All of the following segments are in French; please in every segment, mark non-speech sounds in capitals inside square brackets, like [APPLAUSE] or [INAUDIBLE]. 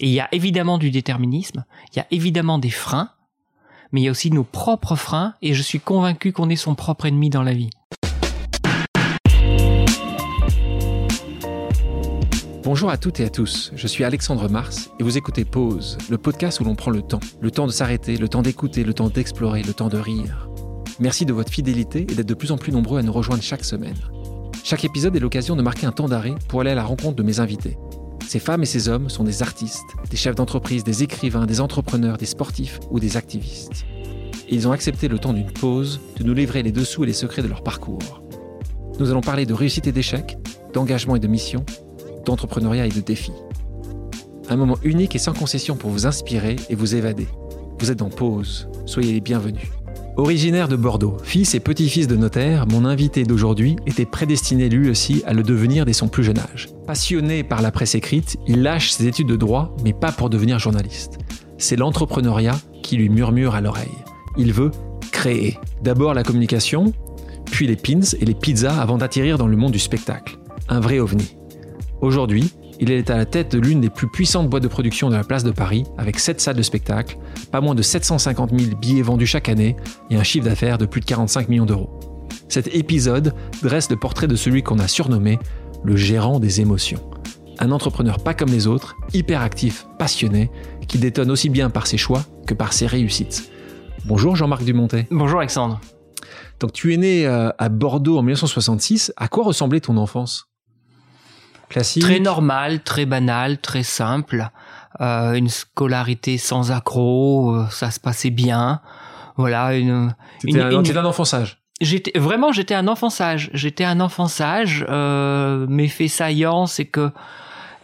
Et il y a évidemment du déterminisme, il y a évidemment des freins, mais il y a aussi nos propres freins, et je suis convaincu qu'on est son propre ennemi dans la vie. Bonjour à toutes et à tous, je suis Alexandre Mars et vous écoutez Pause, le podcast où l'on prend le temps. Le temps de s'arrêter, le temps d'écouter, le temps d'explorer, le temps de rire. Merci de votre fidélité et d'être de plus en plus nombreux à nous rejoindre chaque semaine. Chaque épisode est l'occasion de marquer un temps d'arrêt pour aller à la rencontre de mes invités. Ces femmes et ces hommes sont des artistes, des chefs d'entreprise, des écrivains, des entrepreneurs, des sportifs ou des activistes. Ils ont accepté le temps d'une pause de nous livrer les dessous et les secrets de leur parcours. Nous allons parler de réussite et d'échec, d'engagement et de mission, d'entrepreneuriat et de défis. Un moment unique et sans concession pour vous inspirer et vous évader. Vous êtes en pause, soyez les bienvenus. Originaire de Bordeaux, fils et petit-fils de notaire, mon invité d'aujourd'hui était prédestiné lui aussi à le devenir dès son plus jeune âge. Passionné par la presse écrite, il lâche ses études de droit, mais pas pour devenir journaliste. C'est l'entrepreneuriat qui lui murmure à l'oreille. Il veut créer. D'abord la communication, puis les pins et les pizzas avant d'atterrir dans le monde du spectacle. Un vrai ovni. Aujourd'hui, il est à la tête de l'une des plus puissantes boîtes de production de la place de Paris, avec 7 salles de spectacle, pas moins de 750 000 billets vendus chaque année et un chiffre d'affaires de plus de 45 millions d'euros. Cet épisode dresse le portrait de celui qu'on a surnommé le gérant des émotions. Un entrepreneur pas comme les autres, hyperactif, passionné, qui détonne aussi bien par ses choix que par ses réussites. Bonjour Jean-Marc Dumontet. Bonjour Alexandre. Donc tu es né euh, à Bordeaux en 1966. À quoi ressemblait ton enfance? Très normal, très banal, très simple. Euh, une scolarité sans accroc, euh, ça se passait bien. Voilà, une. C'était un, un, enfant sage. J'étais vraiment, j'étais un enfant sage. J'étais un enfant sage. Euh, mes faits saillants, c'est que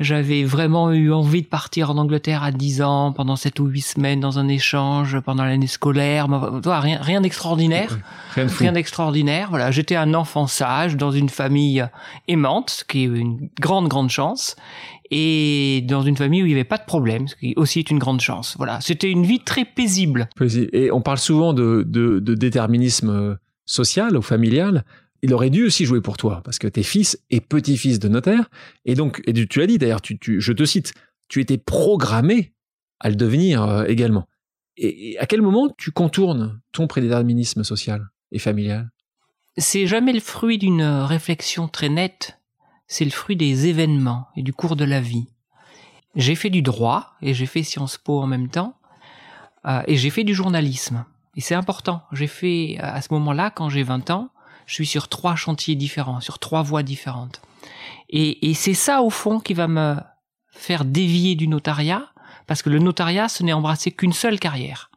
j'avais vraiment eu envie de partir en Angleterre à 10 ans, pendant 7 ou 8 semaines dans un échange, pendant l'année scolaire. Rien, rien d'extraordinaire. Rien d'extraordinaire. Voilà, j'étais un enfant sage dans une famille aimante, ce qui est une grande, grande chance. Et dans une famille où il n'y avait pas de problème, ce qui aussi est une grande chance. Voilà, c'était une vie très paisible. Et on parle souvent de, de, de déterminisme social ou familial il aurait dû aussi jouer pour toi, parce que t'es fils et petit-fils de notaire, et donc, et tu l'as dit d'ailleurs, tu, je te cite, tu étais programmé à le devenir euh, également. Et, à quel moment tu contournes ton prédéterminisme social et familial? C'est jamais le fruit d'une réflexion très nette, c'est le fruit des événements et du cours de la vie. J'ai fait du droit et j'ai fait Sciences Po en même temps, euh, et j'ai fait du journalisme. Et c'est important. J'ai fait à ce moment-là, quand j'ai 20 ans, je suis sur trois chantiers différents, sur trois voies différentes. Et, et c'est ça, au fond, qui va me faire dévier du notariat, parce que le notariat, ce n'est embrasser qu'une seule carrière.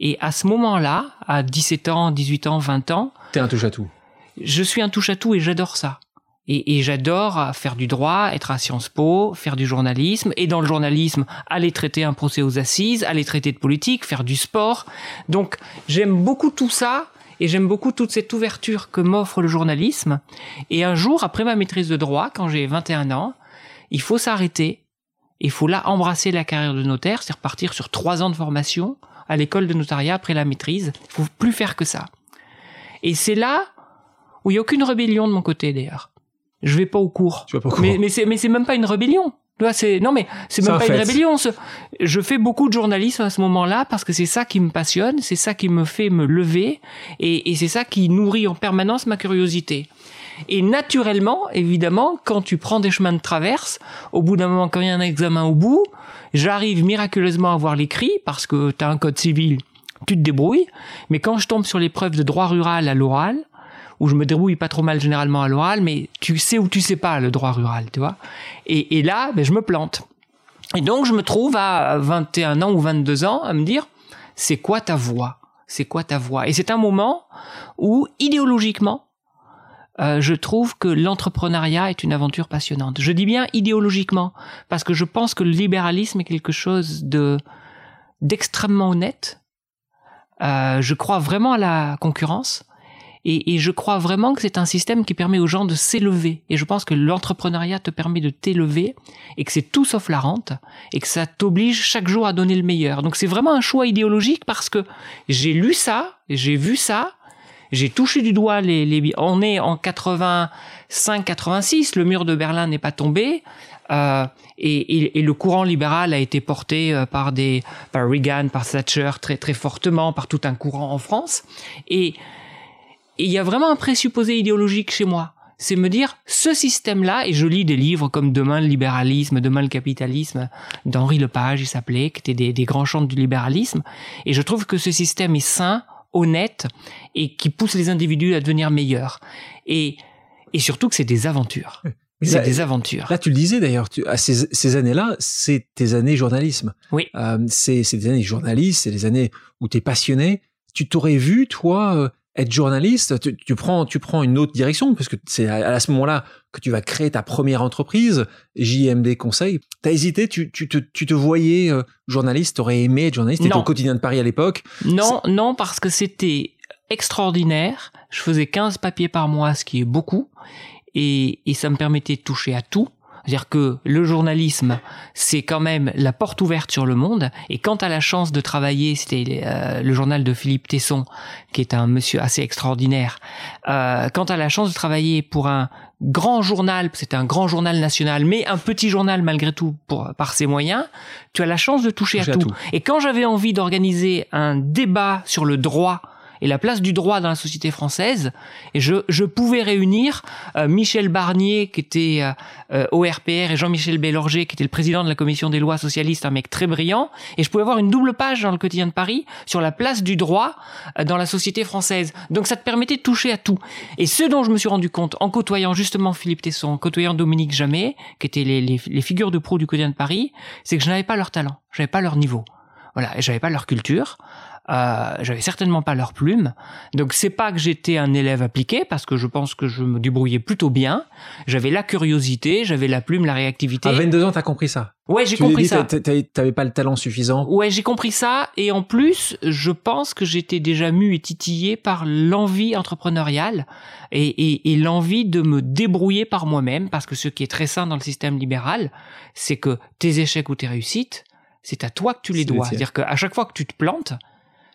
Et à ce moment-là, à 17 ans, 18 ans, 20 ans... T'es un touche-à-tout. Je suis un touche-à-tout et j'adore ça. Et, et j'adore faire du droit, être à Sciences Po, faire du journalisme, et dans le journalisme, aller traiter un procès aux assises, aller traiter de politique, faire du sport. Donc j'aime beaucoup tout ça, et j'aime beaucoup toute cette ouverture que m'offre le journalisme. Et un jour, après ma maîtrise de droit, quand j'ai 21 ans, il faut s'arrêter. Il faut là embrasser la carrière de notaire, c'est repartir sur trois ans de formation à l'école de notariat après la maîtrise. Il faut plus faire que ça. Et c'est là où il n'y a aucune rébellion de mon côté d'ailleurs. Je vais pas au cours. pas au cours. Mais, mais c'est même pas une rébellion c'est non mais c'est même pas une rébellion. Je fais beaucoup de journalisme à ce moment-là parce que c'est ça qui me passionne, c'est ça qui me fait me lever et, et c'est ça qui nourrit en permanence ma curiosité. Et naturellement, évidemment, quand tu prends des chemins de traverse, au bout d'un moment, quand il y a un examen au bout, j'arrive miraculeusement à voir l'écrit parce que tu as un code civil, tu te débrouilles. Mais quand je tombe sur l'épreuve de droit rural à l'oral, où je me débrouille pas trop mal généralement à l'oral, mais tu sais ou tu sais pas le droit rural, tu vois. Et, là, ben, je me plante. Et donc, je me trouve à 21 ans ou 22 ans à me dire, c'est quoi ta voix? C'est quoi ta voix? Et c'est un moment où, idéologiquement, euh, je trouve que l'entrepreneuriat est une aventure passionnante. Je dis bien idéologiquement, parce que je pense que le libéralisme est quelque chose de d'extrêmement honnête. Euh, je crois vraiment à la concurrence. Et, et, je crois vraiment que c'est un système qui permet aux gens de s'élever. Et je pense que l'entrepreneuriat te permet de t'élever et que c'est tout sauf la rente et que ça t'oblige chaque jour à donner le meilleur. Donc c'est vraiment un choix idéologique parce que j'ai lu ça, j'ai vu ça, j'ai touché du doigt les, les... On est en 85-86, le mur de Berlin n'est pas tombé. Euh, et, et, le courant libéral a été porté euh, par des par Reagan, par Thatcher très très fortement, par tout un courant en France. Et il y a vraiment un présupposé idéologique chez moi. C'est me dire ce système-là, et je lis des livres comme Demain le libéralisme, Demain le capitalisme, d'Henri Lepage, il s'appelait, qui étaient des, des grands chants du libéralisme, et je trouve que ce système est sain, honnête, et qui pousse les individus à devenir meilleurs. Et, et surtout que c'est des aventures. C'est des aventures. Là, tu le disais d'ailleurs, à ces, ces années-là, c'est tes années journalisme. Oui. Euh, c'est des années journaliste, c'est des années où tu es passionné. Tu t'aurais vu, toi, euh, être journaliste tu, tu, prends, tu prends une autre direction, parce que c'est à, ce moment-là que tu vas créer ta première entreprise, JMD Conseil. T'as hésité, tu, tu, te, tu te voyais euh, journaliste, t'aurais aimé être journaliste, t'étais au quotidien de Paris à l'époque? Non, non, parce que c'était extraordinaire. Je faisais 15 papiers par mois, ce qui est beaucoup et, et ça me permettait de toucher à tout. C'est-à-dire que le journalisme, c'est quand même la porte ouverte sur le monde. Et quand tu as la chance de travailler, c'était euh, le journal de Philippe Tesson, qui est un monsieur assez extraordinaire. Euh, quand tu as la chance de travailler pour un grand journal, c'était un grand journal national, mais un petit journal malgré tout pour, par ses moyens, tu as la chance de toucher, à, tout. Et quand j'avais envie d'organiser un débat sur le droit et la place du droit dans la société française. Et je, je pouvais réunir euh, Michel Barnier, qui était euh, euh au RPR, et Jean-Michel Bélorger, qui était le président de la commission des lois socialistes, un mec très brillant. Et je pouvais avoir une double page dans le quotidien de Paris sur la place du droit euh, dans la société française. Donc ça te permettait de toucher à tout. Et ce dont je me suis rendu compte en côtoyant justement Philippe Tesson, en côtoyant Dominique Jamais, qui étaient les, les, les figures de pro du quotidien de Paris, c'est que je n'avais pas leur talent, j'avais pas leur niveau. Voilà, et j'avais pas leur culture. Euh, j'avais certainement pas leur plume. Donc c'est pas que j'étais un élève appliqué parce que je pense que je me débrouillais plutôt bien. J'avais la curiosité, j'avais la plume, la réactivité. À 22 ans, t'as compris ça? Ouais, j'ai compris ça. T'avais pas le talent suffisant. Ouais, j'ai compris ça. Et en plus, je pense que j'étais déjà mu et titillé par l'envie entrepreneuriale et, et, et l'envie de me débrouiller par moi-même. Parce que ce qui est très sain dans le système libéral, c'est que tes échecs ou tes réussites, c'est à toi que tu les dois. C'est-à-dire qu'à chaque fois que tu te plantes,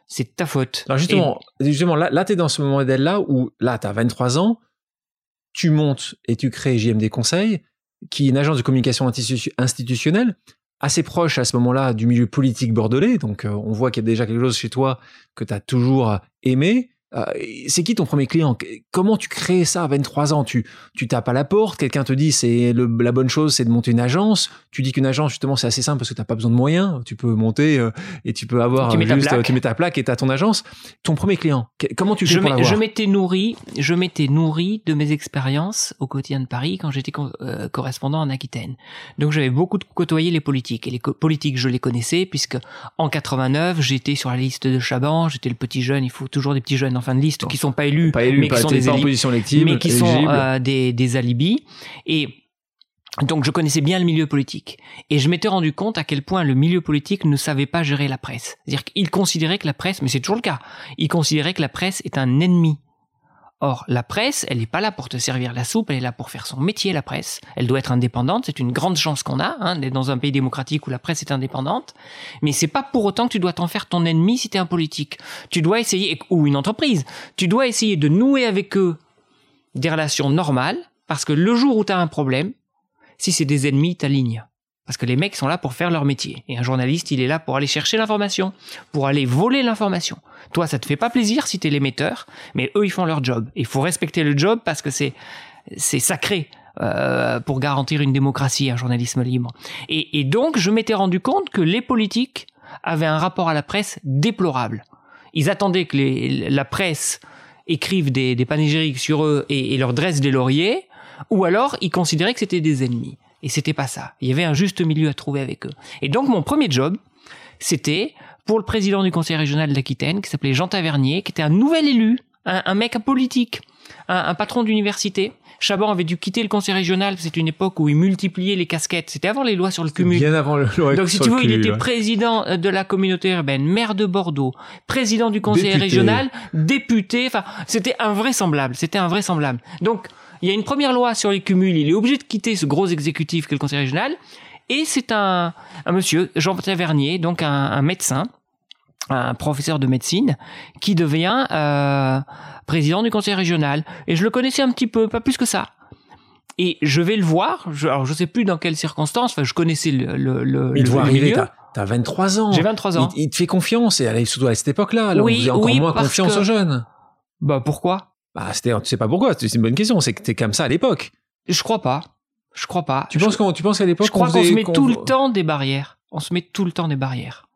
c'est ta faute. Alors justement, justement là, là tu es dans ce modèle-là où là, tu as 23 ans, tu montes et tu crées JMD Conseil, qui est une agence de communication institutionnelle, assez proche à ce moment-là du milieu politique bordelais. Donc euh, on voit qu'il y a déjà quelque chose chez toi que tu as toujours aimé. Euh, c'est qui ton premier client? Comment tu crées ça à 23 ans? Tu, tu tapes à la porte, quelqu'un te dit c'est la bonne chose c'est de monter une agence. Tu dis qu'une agence justement c'est assez simple parce que tu n'as pas besoin de moyens. Tu peux monter euh, et tu peux avoir tu mets juste, ta tu mets ta plaque et tu as ton agence. Ton premier client, comment tu fais je pour Je m'étais nourri, je m'étais nourri de mes expériences au quotidien de Paris quand j'étais euh, correspondant en Aquitaine. Donc j'avais beaucoup côtoyé les politiques et les politiques je les connaissais puisque en 89 j'étais sur la liste de Chaban, j'étais le petit jeune. Il faut toujours des petits jeunes en fin de liste qui sont pas élus, mais qui sont des mais qui sont euh, des, des alibis. Et donc je connaissais bien le milieu politique et je m'étais rendu compte à quel point le milieu politique ne savait pas gérer la presse. C'est-à-dire qu'il considérait que la presse, mais c'est toujours le cas, il considérait que la presse est un ennemi Or, la presse, elle n'est pas là pour te servir la soupe, elle est là pour faire son métier, la presse. Elle doit être indépendante, c'est une grande chance qu'on a, hein, d'être dans un pays démocratique où la presse est indépendante. Mais c'est pas pour autant que tu dois t'en faire ton ennemi si tu es un politique. Tu dois essayer, ou une entreprise, tu dois essayer de nouer avec eux des relations normales, parce que le jour où tu as un problème, si c'est des ennemis, t'alignes. Parce que les mecs sont là pour faire leur métier. Et un journaliste, il est là pour aller chercher l'information, pour aller voler l'information. Toi, ça te fait pas plaisir si t'es l'émetteur, mais eux, ils font leur job. Il faut respecter le job parce que c'est c'est sacré euh, pour garantir une démocratie, un journalisme libre. Et, donc, je m'étais rendu compte que les politiques avaient un rapport à la presse déplorable. Ils attendaient que la presse écrive des, des panégyriques sur eux et, et leur dresse des lauriers, ou alors ils considéraient que c'était des ennemis. Et c'était pas ça. Il y avait un juste milieu à trouver avec eux. Et donc mon premier job, c'était pour le président du conseil régional d'Aquitaine, qui s'appelait Jean Tavernier, qui était un nouvel élu, un, mec politique, un, patron d'université. Chaban avait dû quitter le conseil régional, c'était une époque où il multipliait les casquettes. C'était avant les lois sur le cumul. Bien avant le loi Donc si tu veux, il était président de la communauté urbaine, maire de Bordeaux, président du conseil régional, député. Enfin, c'était invraisemblable. C'était invraisemblable. Donc il y a une première loi sur les cumuls, il est obligé de quitter ce gros exécutif qu'est le conseil régional, et c'est un, un monsieur, Jean Tavernier, donc un, un, médecin, un professeur de médecine, qui devient euh, président du conseil régional. Et je le connaissais un petit peu, pas plus que ça. Et je vais le voir. Je, alors je sais plus dans quelles circonstances. Enfin, je connaissais le le le. Il le voit arriver. milieu. T'as, t'as 23 ans. J'ai 23 ans. Il, il te fait confiance et surtout à cette époque-là, là, Oui, on faisait encore oui, moins confiance que- aux jeunes. Bah pourquoi? Bah, c'était, tu sais pas pourquoi. C'est une bonne question. C'est que t'es comme ça à l'époque. Je crois pas. Je crois pas. Tu Je- penses qu'on, tu penses qu'à l'époque, Je crois on qu'on se met tout le temps des barrières. On se met tout le temps des barrières.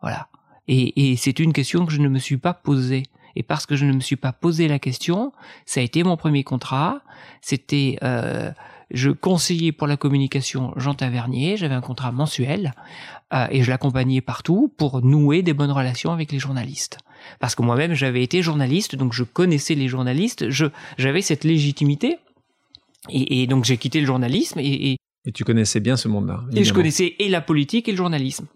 Voilà. Et, et c'est une question que je ne me suis pas posée. Et parce que je ne me suis pas posé la question, ça a été mon premier contrat. C'était, euh, je conseillais pour la communication Jean Tavernier. J'avais un contrat mensuel euh, et je l'accompagnais partout pour nouer des bonnes relations avec les journalistes. Parce que moi-même j'avais été journaliste, donc je connaissais les journalistes. Je j'avais cette légitimité. Et, et donc j'ai quitté le journalisme et, et Et tu connaissais bien ce monde-là. et je connaissais et la politique et le journalisme.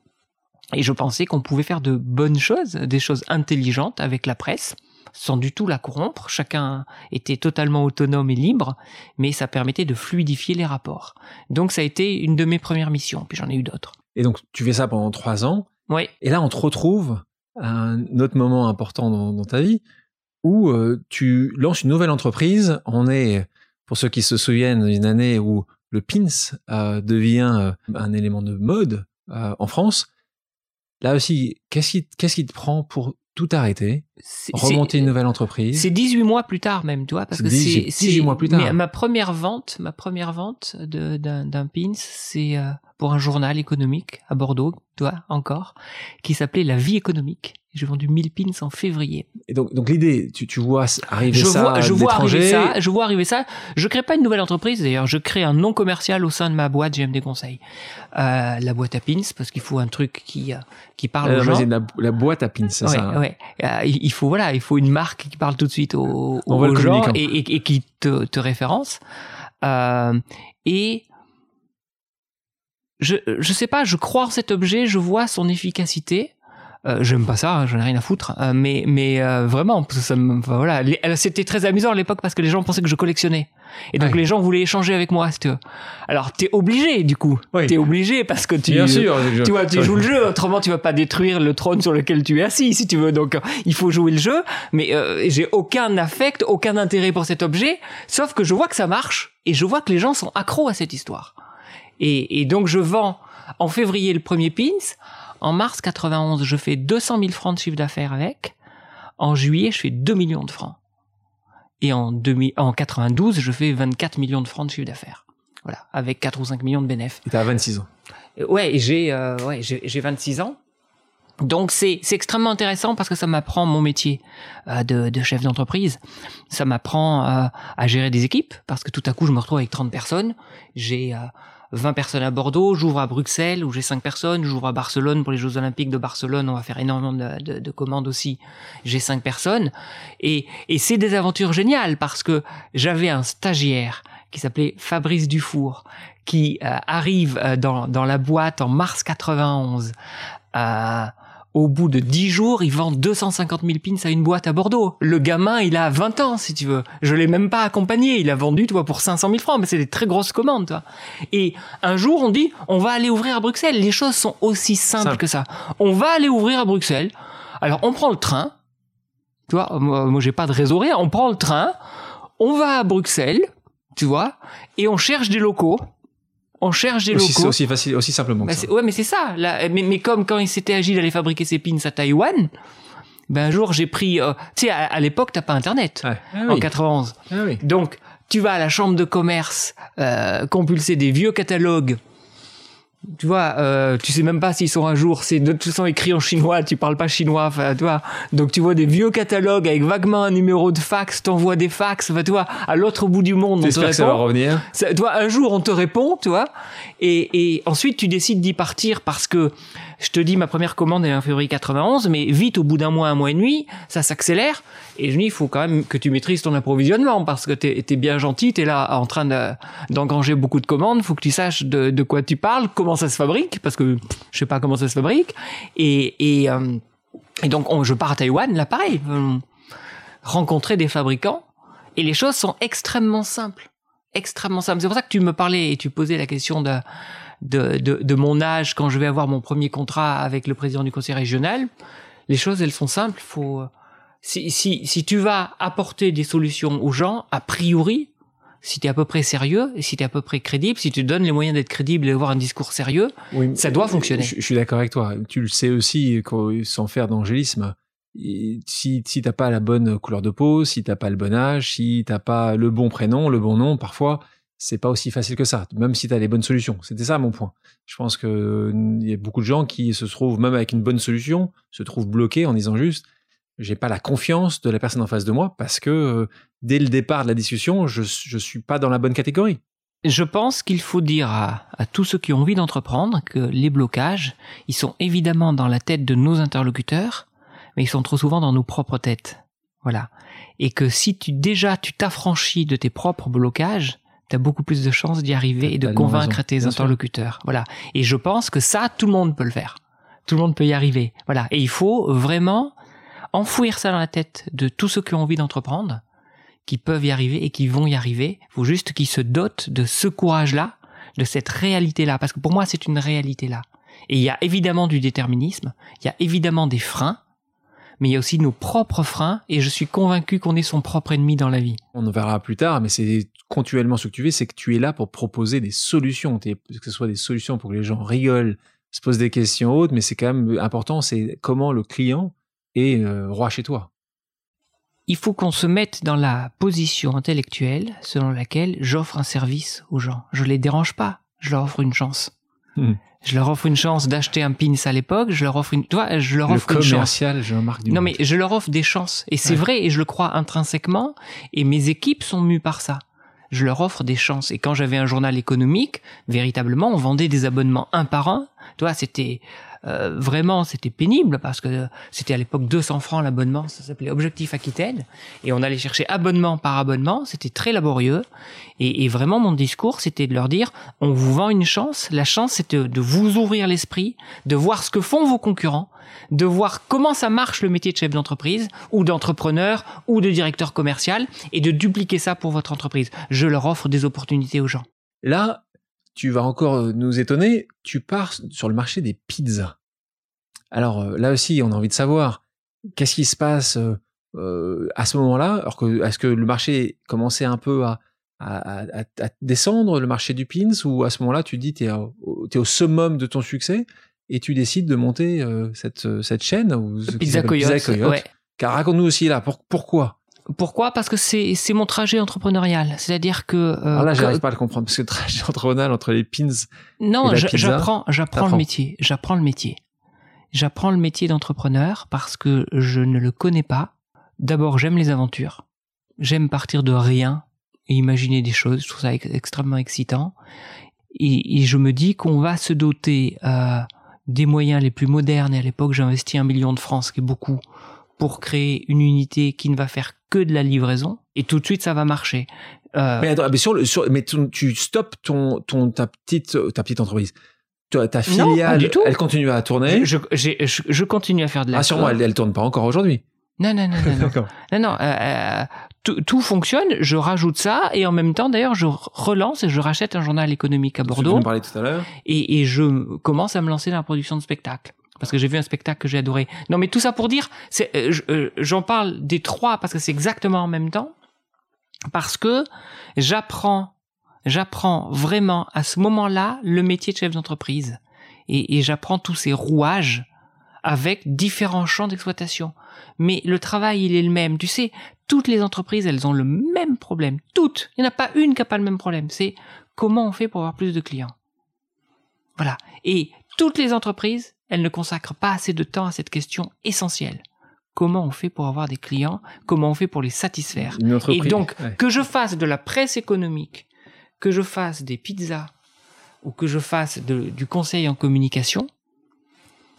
Et je pensais qu'on pouvait faire de bonnes choses, des choses intelligentes avec la presse, sans du tout la corrompre. Chacun était totalement autonome et libre, mais ça permettait de fluidifier les rapports. Donc ça a été une de mes premières missions, puis j'en ai eu d'autres. Et donc, tu fais ça pendant trois ans. Oui, Et là, on te retrouve un autre moment important dans, ta vie où euh, tu lances une nouvelle entreprise. On est, pour ceux qui se souviennent, une année où le pins euh, devient euh, un élément de mode en France. Là aussi, qu'est-ce qui, qu'est-ce qui te prend pour tout arrêter, c'est remonter une nouvelle entreprise? C'est 18 mois plus tard même, tu vois, parce que c'est 18 mois plus tard. mais ma première vente, ma première vente de- d'un d'un pins, c'est euh, pour un journal économique à Bordeaux, tu vois, encore, qui s'appelait La Vie économique. J'ai vendu 1000 pins en février. Et donc, donc l'idée, tu, tu vois arriver Je ça vois, je vois arriver ça, je vois arriver ça. Je crée pas une nouvelle entreprise d'ailleurs, je crée un nom commercial au sein de ma boîte GMD Conseil. Euh, la boîte à pins parce qu'il faut un truc qui euh, qui parle Euh, aux gens. la, la boîte à pins, c'est ouais, ça hein ouais. Euh, il faut voilà, il faut une marque qui parle tout de suite aux, aux gens et, et- et qui te, te référence. Euh, et je je sais pas, je crois en cet objet, je vois son efficacité. Euh, J'aime pas ça, j'en ai rien à foutre. Euh, mais mais euh, vraiment, parce que ça me, enfin, voilà, elle- c'était très amusant à l'époque parce que les gens pensaient que je collectionnais. Et donc Ouais. les gens voulaient échanger avec moi. si tu veux. Alors t'es obligé du coup. Oui. T'es obligé parce que tu Bien sûr. tu vois, tu [LAUGHS] joues le jeu, autrement tu vas pas détruire le trône sur lequel tu es assis, si tu veux. Donc, euh, il faut jouer le jeu, mais euh, j'ai aucun affect, aucun intérêt pour cet objet, sauf que je vois que ça marche et je vois que les gens sont accros à cette histoire. Et, et donc, je vends en février le premier pins. En mars 91, je fais 200 000 francs de chiffre d'affaires avec. En juillet, je fais 2 millions de francs. Et en, 2000 en 92, je fais 24 millions de francs de chiffre d'affaires. Voilà, avec 4 ou 5 millions de bénéfices. Et t'as 26 ans. Euh, Ouais, et j'ai euh, ouais, j'ai j'ai 26 ans. Donc c'est c'est extrêmement intéressant parce que ça m'apprend mon métier euh, de, de chef d'entreprise. Ça m'apprend euh, à gérer des équipes parce que tout à coup je me retrouve avec 30 personnes. J'ai euh, 20 personnes à Bordeaux, j'ouvre à Bruxelles où j'ai 5 personnes, j'ouvre à Barcelone pour les Jeux Olympiques de Barcelone, on va faire énormément de, de, de commandes aussi. J'ai 5 personnes et, et c'est des aventures géniales parce que j'avais un stagiaire qui s'appelait Fabrice Dufour qui euh, arrive euh, dans, dans la boîte en mars 91. Euh, au bout de 10 jours, il vend 250 000 pins à une boîte à Bordeaux. Le gamin, il a 20 ans, si tu veux. Je l'ai même pas accompagné. Il a vendu, tu vois, pour 500 000 francs. Mais c'est des très grosses commandes, tu vois. Et un jour, on dit, on va aller ouvrir à Bruxelles. Les choses sont aussi simples Simple. que ça. On va aller ouvrir à Bruxelles. Alors, on prend le train. Tu vois, moi, moi, j'ai pas de réseau, rien. On prend le train. On va à Bruxelles, tu vois, et on cherche des locaux. On cherche des Aussi, locaux. aussi facile, aussi simplement que Bah, ça. ouais, mais c'est ça. Là, mais, mais comme quand il s'était agi d'aller fabriquer ses pins à Taïwan, ben un jour j'ai pris. euh, tu sais, à, à l'époque t'as pas Internet Ouais. Ah en oui. 91. Ah oui. Donc tu vas à la chambre de commerce euh, compulser des vieux catalogues. Tu vois, euh, tu sais même pas s'ils sont à jour. C'est de toute façon écrit en chinois. Tu parles pas chinois. Enfin, tu vois. Donc tu vois des vieux catalogues avec vaguement un numéro de fax. T'envoies des fax. Enfin, tu vois, à l'autre bout du monde. on te J'espère que ça va répond. revenir. Ça- tu vois, un jour on te répond, tu vois, et, et ensuite tu décides d'y partir parce que je te dis ma première commande est en février 91, mais vite au bout d'un mois, un mois et demi, ça s'accélère. Et je dis il faut quand même que tu maîtrises ton approvisionnement parce que t'es es bien gentil, t'es là en train de- d'engranger beaucoup de commandes, faut que tu saches de, quoi tu parles, comment ça se fabrique parce que je sais pas comment ça se fabrique. Et, et, euh, et donc on- je pars à Taïwan, là pareil, euh, rencontrer des fabricants et les choses sont extrêmement simples extrêmement simple. C'est pour ça que tu me parlais et tu posais la question de, de, de, de mon âge quand je vais avoir mon premier contrat avec le président du conseil régional. Les choses, elles sont simples. Faut, si, si, si tu vas apporter des solutions aux gens, a priori, si tu es à peu près sérieux, et si tu es à peu près crédible, si tu donnes les moyens d'être crédible et d'avoir un discours sérieux, ça doit fonctionner. Je, suis d'accord avec toi. Tu le sais aussi, sans faire d'angélisme, si, si t'as pas la bonne couleur de peau, si t'as pas le bon âge, si t'as pas le bon prénom, le bon nom, parfois, c'est pas aussi facile que ça, même si tu as les bonnes solutions. C'était ça mon point. Je pense que il y a beaucoup de gens qui se trouvent, même avec une bonne solution, se trouvent bloqués en disant juste, j'ai pas la confiance de la personne en face de moi parce que euh, dès le départ de la discussion, je, je suis pas dans la bonne catégorie. Je pense qu'il faut dire à, à, tous ceux qui ont envie d'entreprendre que les blocages, ils sont évidemment dans la tête de nos interlocuteurs, mais ils sont trop souvent dans nos propres têtes. Voilà. Et que si tu déjà tu t'affranchis de tes propres blocages, tu as beaucoup plus de chances d'y arriver et de convaincre tes interlocuteurs. Voilà. Et je pense que ça, tout le monde peut le faire. Tout le monde peut y arriver. Voilà. Et il faut vraiment enfouir ça dans la tête de tous ceux qui ont envie d'entreprendre, qui peuvent y arriver et qui vont y arriver. Il faut juste qu'ils se dotent de ce courage-là, de cette réalité-là. Parce que pour moi, c'est une réalité-là. Et il y a évidemment du déterminisme, il y a évidemment des freins, mais il y a aussi nos propres freins, et je suis convaincu qu'on est son propre ennemi dans la vie. On en verra plus tard, mais c'est continuellement ce que tu fais, c'est que tu es là pour proposer des solutions, que ce soit des solutions pour que les gens rigolent, se posent des questions autres, mais c'est quand même important, c'est comment le client est euh, roi chez toi. Il faut qu'on se mette dans la position intellectuelle selon laquelle j'offre un service aux gens. Je les dérange pas, je leur offre une chance. Hmm. Je leur offre une chance d'acheter un pins à l'époque. Je leur offre une, toi, je leur offre le une commercial, je marque du Non, mais je leur offre des chances. Et c'est vrai, et je le crois intrinsèquement. Et mes équipes sont mues par ça. Je leur offre des chances. Et quand j'avais un journal économique, véritablement, on vendait des abonnements un par un. Toi, c'était euh, vraiment, c'était pénible parce que c'était à l'époque 200 francs l'abonnement, ça s'appelait Objectif Aquitaine, et on allait chercher abonnement par abonnement, c'était très laborieux, et, vraiment mon discours, c'était de leur dire, on vous vend une chance, la chance c'est de, vous ouvrir l'esprit, de voir ce que font vos concurrents, de voir comment ça marche le métier de chef d'entreprise, ou d'entrepreneur, ou de directeur commercial, et de dupliquer ça pour votre entreprise. Je leur offre des opportunités aux gens. Là, tu vas encore euh, nous étonner, tu pars sur le marché des pizzas. Alors euh, là aussi, on a envie de savoir qu'est-ce qui se passe euh, à ce moment-là? Alors que est-ce que le marché commençait un peu à, descendre, le marché du pins, ou à ce moment-là, tu dis tu es, au summum de ton succès et tu décides de monter cette, cette chaîne ou Pizza Coyote. Ouais. Car raconte-nous aussi là, pourquoi? Pourquoi? Parce que c'est c'est mon trajet entrepreneurial. C'est-à-dire que. Euh, Alors là, j'arrive pas à le comprendre parce que le trajet [LAUGHS] entrepreneurial entre les pins. Non, j'apprends, j'apprends le métier. J'apprends le métier. J'apprends le métier d'entrepreneur parce que je ne le connais pas. D'abord, j'aime les aventures. J'aime partir de rien et imaginer des choses. Je trouve ça extrêmement excitant. Et, je me dis qu'on va se doter euh, des moyens les plus modernes. Et à l'époque, j'ai investi un million de francs, ce qui est beaucoup pour créer une unité qui ne va faire que de la livraison et tout de suite ça va marcher. Euh... Mais attends, mais sur, le, sur mais tu stoppes ton, ton ta petite ta petite entreprise. Ta, ta filiale, du tout. elle continue à tourner. Je, je, je, continue à faire de la. Ah sûrement, elle, elle tourne pas encore aujourd'hui. Non non non non non. [LAUGHS] non non. Euh, euh, tout, tout, fonctionne. Je rajoute ça et en même temps d'ailleurs je relance et je rachète un journal économique à Bordeaux. Tu tout à l'heure. Et, et je commence à me lancer dans la production de spectacles parce que j'ai vu un spectacle que j'ai adoré. Non, mais tout ça pour dire, c'est, euh, euh, j'en parle des trois parce que c'est exactement en même temps, parce que j'apprends, j'apprends vraiment à ce moment-là le métier de chef d'entreprise et, et j'apprends tous ces rouages avec différents champs d'exploitation. Mais le travail, il est le même. Tu sais, toutes les entreprises, elles ont le même problème. Toutes. Il n'y en a pas une qui n'a pas le même problème. C'est comment on fait pour avoir plus de clients. Voilà. Et toutes les entreprises, elles ne consacrent pas assez de temps à cette question essentielle. Comment on fait pour avoir des clients? Comment on fait pour les satisfaire? Et donc, que je fasse de la presse économique, que je fasse des pizzas ou que je fasse du conseil en communication,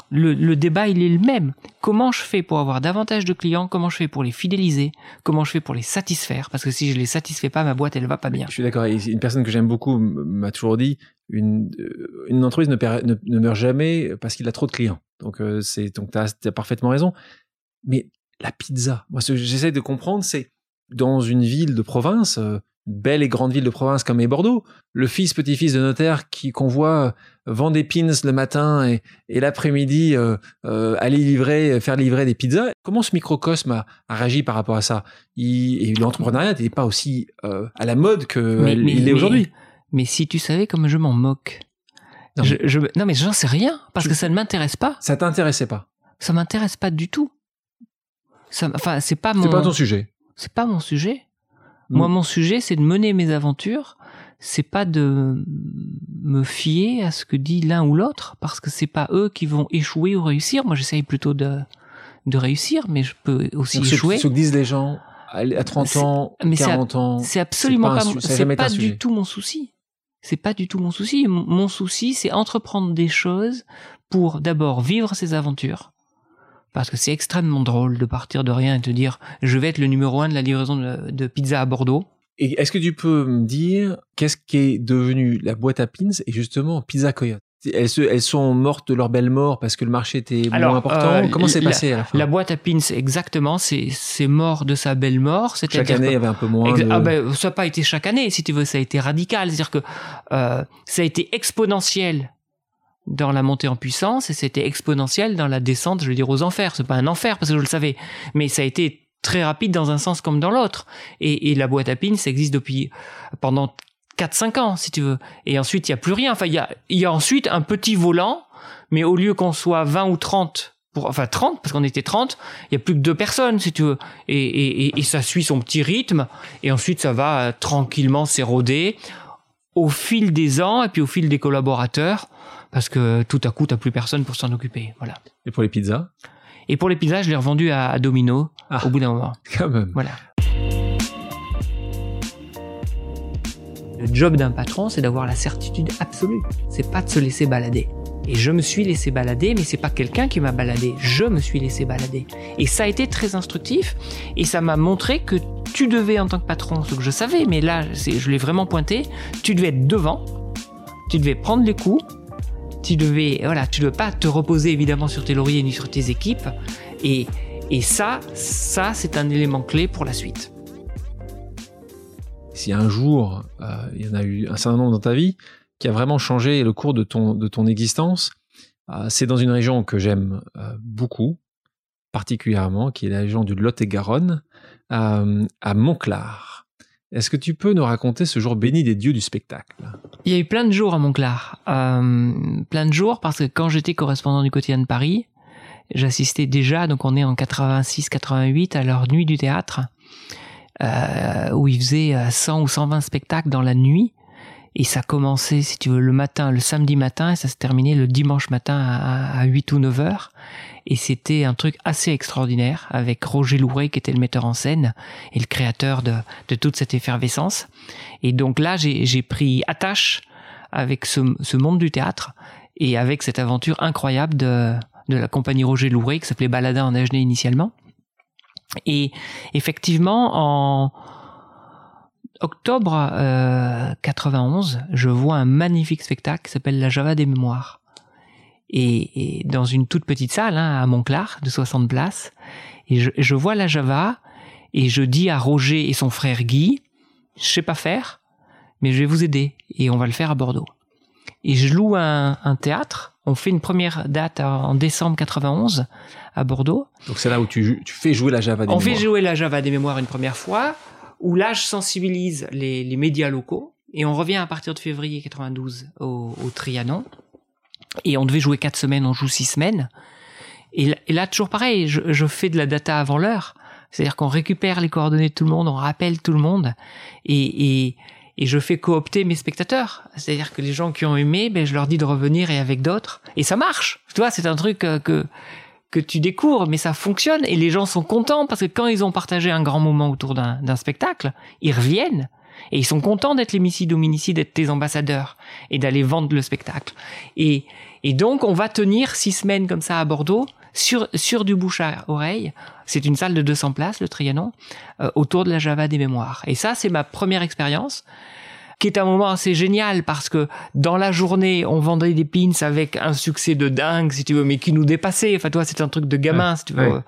le, débat il est le même. Comment je fais pour avoir davantage de clients? Comment je fais pour les fidéliser? Comment je fais pour les satisfaire? Parce que si je les satisfais pas, ma boîte elle va pas bien. Je suis d'accord. Une personne que j'aime beaucoup m'a toujours dit une, euh, entreprise ne, meurt jamais parce qu'il a trop de clients. Donc euh, c'est donc tu as, parfaitement raison. Mais la pizza, moi ce que j'essaie de comprendre, c'est dans une ville de province, euh, belle et grande ville de province comme est Bordeaux, le fils, petit-fils de notaire qui qu'on voit euh, vendre des pins le matin et, l'après-midi euh, euh, aller livrer, faire livrer des pizzas. Comment ce microcosme a, réagi par rapport à ça? Et l'entrepreneuriat n'est pas aussi à la mode qu'il est aujourd'hui. Mais, si tu savais comme je m'en moque. Non, je, non mais j'en sais rien parce que ça ne m'intéresse pas. Ça t'intéressait pas Ça m'intéresse pas du tout. Ça, enfin, c'est pas mon. C'est pas ton sujet. C'est pas mon sujet. Moi, mon sujet, c'est de mener mes aventures. C'est pas de me fier à ce que dit l'un ou l'autre, parce que c'est pas eux qui vont échouer ou réussir. Moi, j'essaye plutôt de, de réussir, mais je peux aussi échouer. Ce, que disent les gens à 30 ans, 40 ans. C'est absolument pas, c'est pas du tout mon souci. C'est pas du tout mon souci. Mon souci, c'est entreprendre des choses pour d'abord vivre ces aventures, parce que c'est extrêmement drôle de partir de rien et te dire je vais être le numéro un de la livraison de, pizza à Bordeaux. Et est-ce que tu peux me dire qu'est-ce qui est devenu la boîte à pins et justement Pizza Coyote? Elles, elles sont mortes de leur belle mort parce que le marché était moins important? Euh, Comment c'est passé à la fin? La boîte à pins, exactement, c'est mort de sa belle mort. Chaque année, il y avait un peu moins. Ah ben, ça n'a pas été chaque année, si tu veux, ça a été radical. C'est-à-dire que euh, ça a été exponentiel dans la montée en puissance et c'était exponentiel dans la descente, je veux dire, aux enfers. C'est pas un enfer parce que je le savais, mais ça a été très rapide dans un sens comme dans l'autre. Et, la boîte à pins, ça existe depuis pendant 4-5 ans, si tu veux. Et ensuite, il y a plus rien. Enfin, il y a, y a ensuite un petit volant, mais au lieu qu'on soit 20 ou 30 pour, enfin 30 parce qu'on était 30, il y a plus que deux personnes si tu veux et, et, et, ça suit son petit rythme et ensuite ça va euh, tranquillement s'éroder au fil des ans et puis au fil des collaborateurs parce que tout à coup, t'as plus personne pour s'en occuper. Voilà. Et pour les pizzas? Et pour les pizzas, je l'ai revendu à, Domino ah. au bout d'un moment. [LAUGHS] Quand même. Voilà. Le job d'un patron, c'est d'avoir la certitude absolue. C'est pas de se laisser balader. Et je me suis laissé balader, mais c'est pas quelqu'un qui m'a baladé. Je me suis laissé balader. Et ça a été très instructif. Et ça m'a montré que tu devais, en tant que patron, ce que je savais, mais là, je l'ai vraiment pointé, tu devais être devant. Tu devais prendre les coups tu devais, voilà, tu ne pas te reposer évidemment sur tes lauriers ni sur tes équipes. Et, et ça, ça, c'est un élément clé pour la suite. Si un jour, euh, il y en a eu un certain nombre dans ta vie qui a vraiment changé le cours de ton, de ton existence, euh, c'est dans une région que j'aime euh, beaucoup, particulièrement, qui est la région du Lot-et-Garonne, à Montclar. Est-ce que tu peux nous raconter ce jour béni des dieux du spectacle? Il y a eu plein de jours à Montclar. Euh, plein de jours parce que quand j'étais correspondant du quotidien de Paris, j'assistais déjà, donc on est en 86-88, à leur nuit du théâtre, euh, où ils faisaient 100 ou 120 spectacles dans la nuit. Et ça commençait, si tu veux, le matin, le samedi matin, et ça se terminait le dimanche matin à, à 8 ou 9 heures et c'était un truc assez extraordinaire avec Roger Louret qui était le metteur en scène et le créateur de, de toute cette effervescence. Et donc là, j'ai pris attache avec ce, monde du théâtre et avec cette aventure incroyable de, de la compagnie Roger Louret qui s'appelait Baladin en Agenais initialement. Et effectivement, en octobre euh, 91, je vois un magnifique spectacle qui s'appelle La Java des Mémoires et, dans une toute petite salle hein, à Montclar de 60 places. Et je, je, vois la Java et je dis à Roger et son frère Guy, je sais pas faire, mais je vais vous aider et on va le faire à Bordeaux. Et je loue un, un théâtre. On fait une première date en décembre 91 à Bordeaux. Donc c'est là où tu, tu, fais jouer la Java des on mémoires. On fait jouer la Java des mémoires une première fois, où là je sensibilise les, les médias locaux. Et on revient à partir de février 92 au, au Trianon. Et on devait jouer quatre semaines, on joue six semaines. Et là, toujours pareil, je, fais de la data avant l'heure. C'est-à-dire qu'on récupère les coordonnées de tout le monde, on rappelle tout le monde, et, et, et je fais coopter mes spectateurs. C'est-à-dire que les gens qui ont aimé, ben, je leur dis de revenir et avec d'autres. Et ça marche. Tu vois, c'est un truc euh, que, que tu découvres, mais ça fonctionne et les gens sont contents parce que quand ils ont partagé un grand moment autour d'un spectacle, ils reviennent et ils sont contents d'être les Missi Dominici, d'être tes ambassadeurs et d'aller vendre le spectacle. Et, et donc, on va tenir six semaines comme ça à Bordeaux sur, sur du bouche à oreille. C'est une salle de 200 places, le Trianon, euh, autour de la Java des mémoires. Et ça, c'est ma première expérience qui est un moment assez génial parce que dans la journée, on vendait des pins avec un succès de dingue, si tu veux, mais qui nous dépassait. Enfin, toi, c'est un truc de gamin, si tu veux.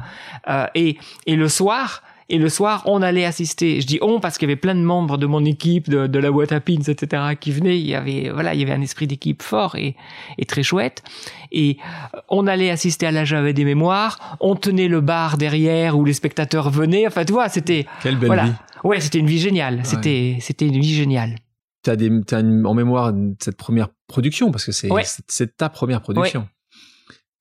Euh, et, et le soir, Et le soir, on allait assister. Je dis on parce qu'il y avait plein de membres de mon équipe, de, de la boîte à pins, etc., qui venaient. Il y avait, voilà, il y avait un esprit d'équipe fort et, et très chouette. Et on allait assister à la Java des mémoires. On tenait le bar derrière où les spectateurs venaient. Enfin, tu vois, c'était. Quelle belle voilà. vie. Ouais, c'était une vie géniale. C'était, c'était une vie géniale. As, des, as une, en mémoire cette première production parce que c'est, Ouais. ta première production.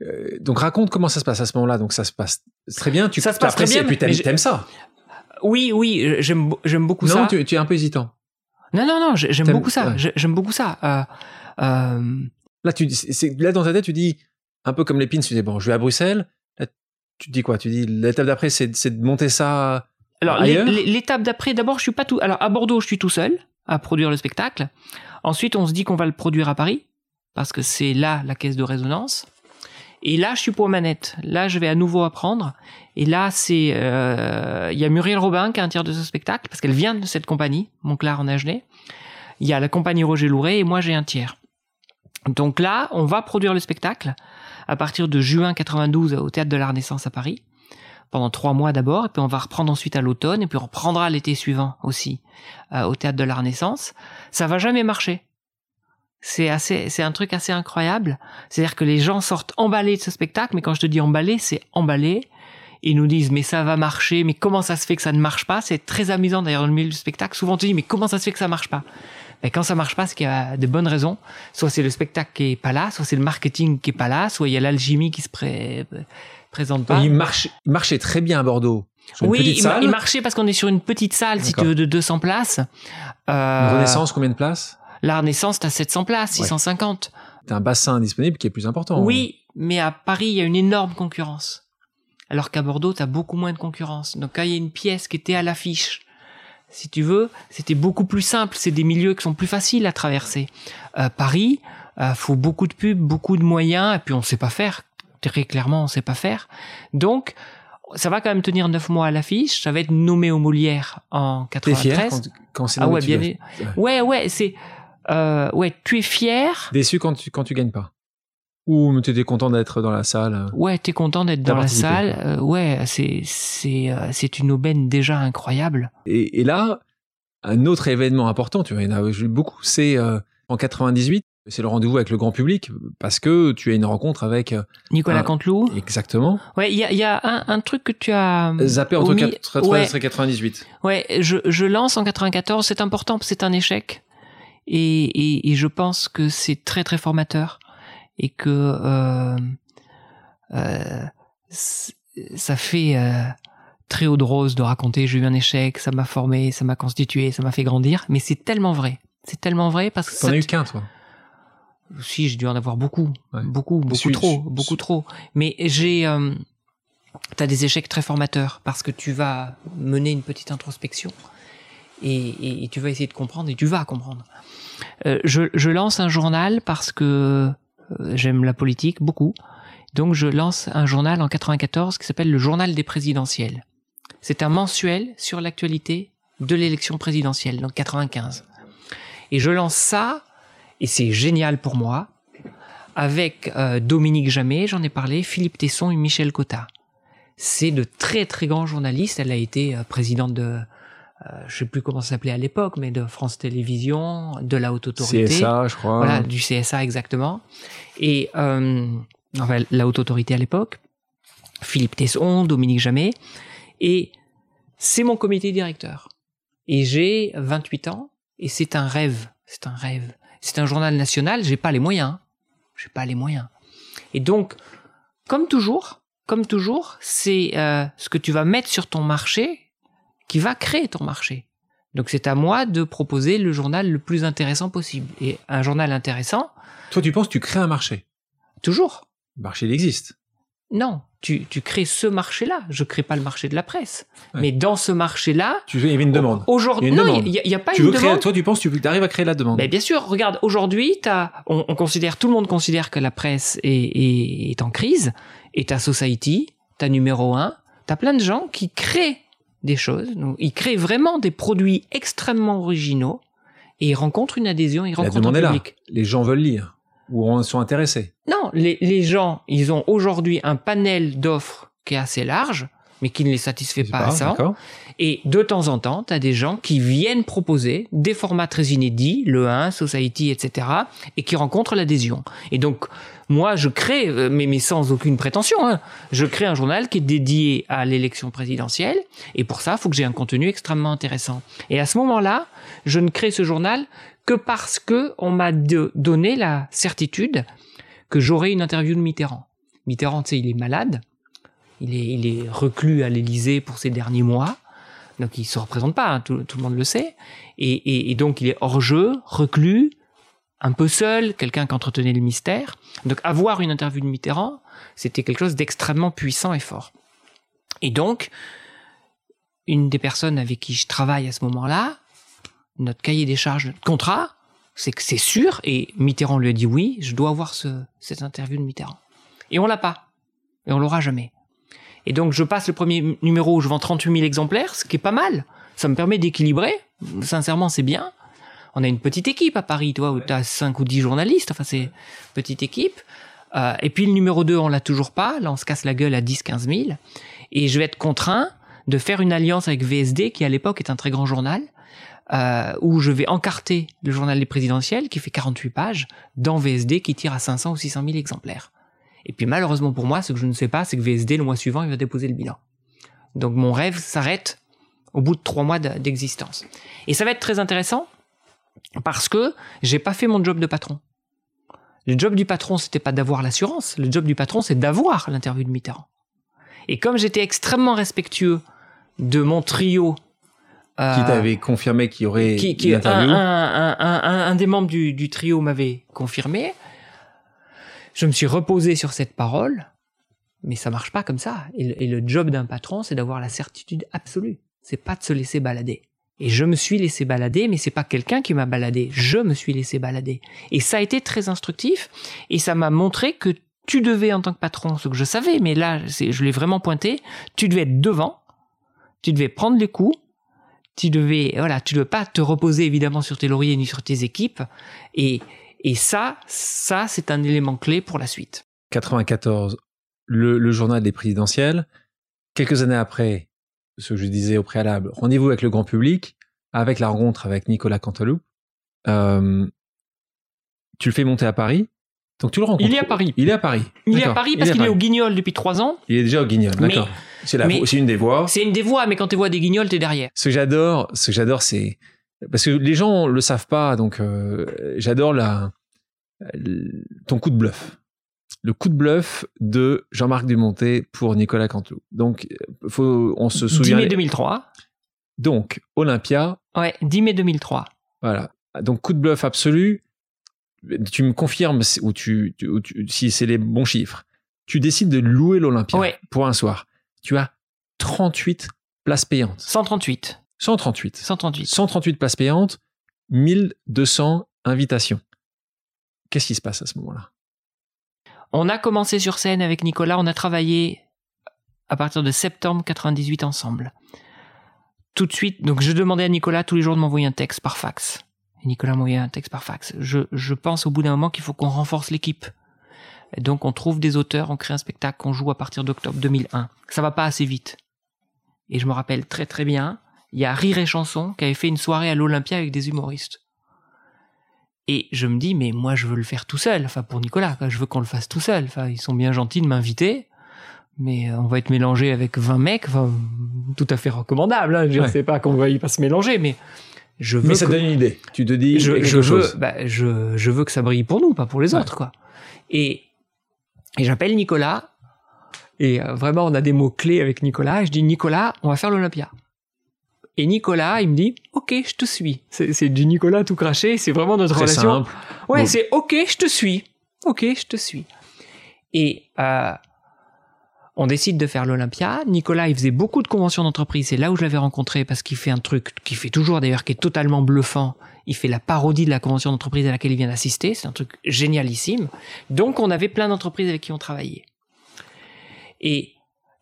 Euh, donc raconte comment ça se passe à ce moment-là. Donc ça se passe très bien. Tu Ça se passe très bien, et puis t'aimes, je- ça. Oui, oui, j'aime, j'aime beaucoup non, ça. tu, tu es un peu hésitant. Non, non, non, j'ai- j'aime beaucoup ça. ouais. J'aime beaucoup ça. Euh, euh, Là, tu, là dans ta tête, tu dis un peu comme les pins. Tu dis bon, je vais à Bruxelles. Là, tu dis quoi? Tu dis l'étape d'après, c'est, c'est de monter ça. Alors, l'étape d'après, d'abord, je suis pas tout. Alors, à Bordeaux, je suis tout seul à produire le spectacle. Ensuite, on se dit qu'on va le produire à Paris parce que c'est là la caisse de résonance. Et là, je suis pour manette. Là, je vais à nouveau apprendre. Et là, c'est euh, il y a Muriel Robin qui est un tiers de ce spectacle parce qu'elle vient de cette compagnie, Montclar en Agenais. Il y a la compagnie Roger Louret et moi, j'ai un tiers. Donc là, on va produire le spectacle à partir de juin 92 au théâtre de la Renaissance à Paris pendant trois mois d'abord, et puis on va reprendre ensuite à l'automne, et puis on reprendra l'été suivant aussi euh, au théâtre de la Renaissance. Ça va jamais marcher. C'est assez, c'est un truc assez incroyable. C'est-à-dire que les gens sortent emballés de ce spectacle, mais quand je te dis emballé, c'est emballé. Ils nous disent mais ça va marcher, mais comment ça se fait que ça ne marche pas? C'est très amusant d'ailleurs dans le milieu du spectacle. Souvent on te dit mais comment ça se fait que ça marche pas? Mais quand ça marche pas, c'est qu'il y a de bonnes raisons. Soit c'est le spectacle qui est pas là, soit c'est le marketing qui est pas là, soit il y a l'alchimie qui se pré- présente pas. il, marche, il marchait très bien à Bordeaux. Oui, il, ma- salle. il marchait parce qu'on est sur une petite salle, si tu veux, de 200 places. Euh, Renaissance, combien de places? La Renaissance, t'as 700 places, 650. T'as un bassin disponible qui est plus important. Oui, mais à Paris, il y a une énorme concurrence. Alors qu'à Bordeaux, t'as beaucoup moins de concurrence. Donc quand il y a une pièce qui était à l'affiche, si tu veux, c'était beaucoup plus simple. C'est des milieux qui sont plus faciles à traverser. Euh, Paris, euh, faut beaucoup de pubs, beaucoup de moyens, et puis on sait pas faire. Très clairement, on sait pas faire. Donc, ça va quand même tenir neuf mois à l'affiche. Ça va être nommé au Molière en T'es 93. fier quand, quand c'est Ah ouais, bien. Ouais, ouais, c'est. Euh, ouais, tu es fier. Déçu quand tu, quand tu gagnes pas Ou tu étais content d'être dans la salle Ouais, t'es content d'être dans la salle. Euh, ouais, c'est c'est euh, c'est une aubaine déjà incroyable. et, et là, un autre événement important, tu vois, il y en a beaucoup, c'est euh, en 98, c'est le rendez-vous avec le grand public, parce que tu as une rencontre avec euh, Nicolas Ah. Canteloup. exactement Ouais, il y a, il y a un, un truc que tu as. Zappé entre omis. 93 Ouais. et 98. Ouais, je, je lance en 94. C'est important, c'est un échec. Et, et, et je pense que c'est très très formateur et que euh, euh, ça fait euh, très haut de rose de raconter j'ai eu un échec, ça m'a formé, ça m'a constitué, ça m'a fait grandir. Mais c'est tellement vrai. C'est tellement vrai parce que T'en as eu qu'un, toi si, j'ai dû en avoir beaucoup, Ouais. beaucoup, beaucoup Suis- trop, beaucoup trop. Mais j'ai, euh, t'as des échecs très formateurs parce que tu vas mener une petite introspection et, et- et tu vas essayer de comprendre et tu vas comprendre. Euh, je, je lance un journal parce que euh, j'aime la politique beaucoup, donc je lance un journal en 94 qui s'appelle le Journal des présidentielles. C'est un mensuel sur l'actualité de l'élection présidentielle, donc 95. Et je lance ça et c'est génial pour moi, avec euh, Dominique Jamet, j'en ai parlé, Philippe Tesson et Michel Cotta. C'est de très très grands journalistes. Elle a été euh, présidente de, euh, je sais plus comment ça s'appelait à l'époque, mais de France Télévisions, de la Haute Autorité. CSA, je crois. Voilà, du CSA exactement. Et euh, enfin, la Haute Autorité à l'époque. Philippe Tesson, Dominique Jamet. Et c'est mon comité directeur. Et j'ai 28 ans et c'est un rêve. C'est un rêve. C'est un journal national, j'ai pas les moyens. J'ai pas les moyens. Et donc, comme toujours, comme toujours, c'est euh, ce que tu vas mettre sur ton marché qui va créer ton marché. Donc c'est à moi de proposer le journal le plus intéressant possible. Et un journal intéressant, Toi, tu penses que tu crées un marché? toujours. Le marché, il existe? Non, tu, tu crées ce marché-là. Je crée pas le marché de la presse. Ouais. Mais dans ce marché-là, Tu veux, il y avait une demande. aujourd'hui, non, il y, a- pas tu une veux créer, demande. toi, tu penses, tu arrives à créer la demande. Mais bien sûr, regarde, aujourd'hui, t'as, on, on considère, tout le monde considère que la presse est, est, est en crise, et t'as Society, t'as numéro un, t'as plein de gens qui créent des choses, donc, ils créent vraiment des produits extrêmement originaux, et ils rencontrent une adhésion, ils rencontrent un là. public. Les gens veulent lire ou en sont intéressés? Non, les, les gens, ils ont aujourd'hui un panel d'offres qui est assez large, mais qui ne les satisfait pas, à ça. Et de temps en temps, tu as des gens qui viennent proposer des formats très inédits, le 1, Society, etc., et qui rencontrent l'adhésion. Et donc, moi, je crée, euh, mais, mais sans aucune prétention, hein, je crée un journal qui est dédié à l'élection présidentielle, et pour ça, il faut que j'ai un contenu extrêmement intéressant. Et à ce moment-là, je ne crée ce journal que parce que on m'a donné la certitude que j'aurai une interview de Mitterrand. Mitterrand, tu sais, il est malade, il est, il est reclus à l'Élysée pour ces derniers mois. Donc il se représente pas, hein, tout, le monde le sait. Et, donc il est hors jeu, reclus, un peu seul, quelqu'un qui entretenait le mystère. Donc avoir une interview de Mitterrand, c'était quelque chose d'extrêmement puissant et fort. Et donc, une des personnes avec qui je travaille à ce moment-là, notre cahier des charges, notre contrat, c'est que c'est sûr, et Mitterrand lui a dit oui, je dois avoir ce, cette interview de Mitterrand. Et on l'a pas. Et on l'aura jamais. Et donc, je passe le premier numéro où je vends 38 000 exemplaires, ce qui est pas mal. Ça me permet d'équilibrer. Sincèrement, c'est bien. On a une petite équipe à Paris, toi, où tu as 5 ou 10 journalistes. Enfin, c'est petite équipe. Euh, et puis, le numéro 2, on l'a toujours pas. Là, on se casse la gueule à 10, 15 000. Et je vais être contraint de faire une alliance avec VSD, qui à l'époque est un très grand journal, euh, où je vais encarter le journal des présidentielles, qui fait 48 pages, dans VSD, qui tire à 500 ou 600 000 exemplaires. Et puis malheureusement pour moi, ce que je ne sais pas, c'est que VSD, le mois suivant, il va déposer le bilan. Donc mon rêve s'arrête au bout de trois mois d'existence. Et ça va être très intéressant parce que j'ai pas fait mon job de patron. Le job du patron, c'était pas d'avoir l'assurance. Le job du patron, c'est d'avoir l'interview de Mitterrand. Et comme j'étais extrêmement respectueux de mon trio euh, qui t'avait confirmé qu'il y aurait qui, qui, un, un, un, un, des membres du, du trio m'avait confirmé. Je me suis reposé sur cette parole, mais ça marche pas comme ça. Et le, job d'un patron, c'est d'avoir la certitude absolue. C'est pas de se laisser balader. Et je me suis laissé balader, mais c'est pas quelqu'un qui m'a baladé. Je me suis laissé balader. Et ça a été très instructif. Et ça m'a montré que tu devais, en tant que patron, ce que je savais, mais là, je l'ai vraiment pointé, tu devais être devant. Tu devais prendre les coups. Tu devais, voilà, tu devais pas te reposer évidemment sur tes lauriers ni sur tes équipes. Et, ça, ça, c'est un élément clé pour la suite. 94, le, journal des présidentielles. Quelques années après, ce que je disais au préalable, rendez-vous avec le grand public, avec la rencontre avec Nicolas Canteloup. Euh, tu le fais monter à Paris. Donc tu le rencontres. Il est à Paris. Il est à Paris. Il est à Paris parce qu'il est au Guignol depuis trois ans. Il est déjà au Guignol, d'accord. C'est une des voix. C'est une des voix, mais quand tu vois des Guignols, t'es derrière. Ce que j'adore, ce que j'adore, c'est parce que les gens le savent pas, donc euh, j'adore la ton coup de bluff. Le coup de bluff de Jean-Marc Dumontet pour Nicolas Canteloup. Donc, faut, on se souvient. 10 mai 2003. Donc, Olympia. Ouais, 10 mai 2003. Voilà. Donc, coup de bluff absolu. Tu me confirmes ou tu, si c'est les bons chiffres. Tu décides de louer l'Olympia pour un soir. Tu as 38 places payantes. 138. 138. 138. 138 places payantes, 1200 invitations. Qu'est-ce qui se passe à ce moment-là? On a commencé sur scène avec Nicolas, on a travaillé à partir de septembre 98 ensemble. Tout de suite, donc je demandais à Nicolas tous les jours de m'envoyer un texte par fax. Et Nicolas m'envoyait un texte par fax. Je, je pense au bout d'un moment qu'il faut qu'on renforce l'équipe. donc on trouve des auteurs, on crée un spectacle qu'on joue à partir d'octobre 2001. Ça va pas assez vite. Et je me rappelle très très bien, il y a Rire et Chanson qui avait fait une soirée à l'Olympia avec des humoristes. Et je me dis, mais moi, je veux le faire tout seul. Enfin, pour Nicolas, je veux qu'on le fasse tout seul. Enfin, ils sont bien gentils de m'inviter, mais euh, on va être mélangé avec 20 mecs. Enfin, tout à fait recommandable. Hein. Je ne sais pas qu'on va y pas se mélanger, mais je veux. Mais ça donne une idée. Tu te dis je, je veux, bah, je, je veux que ça brille pour nous, pas pour les autres, quoi. Et, et j'appelle Nicolas. Et euh, vraiment, on a des mots clés avec Nicolas. Et je dis, Nicolas, on va faire l'Olympia. Et Nicolas, il me dit, ok, je te suis. C'est du Nicolas tout craché, c'est vraiment notre relation. Simple. Ouais, c'est ok, je te suis. Ok, je te suis. Et euh, on décide de faire l'Olympia. Nicolas, il faisait beaucoup de conventions d'entreprise. C'est là où je l'avais rencontré parce qu'il fait un truc qu'il fait toujours d'ailleurs, qui est totalement bluffant. Il fait la parodie de la convention d'entreprise à laquelle il vient d'assister. C'est un truc génialissime. Donc, on avait plein d'entreprises avec qui on travaillait. Et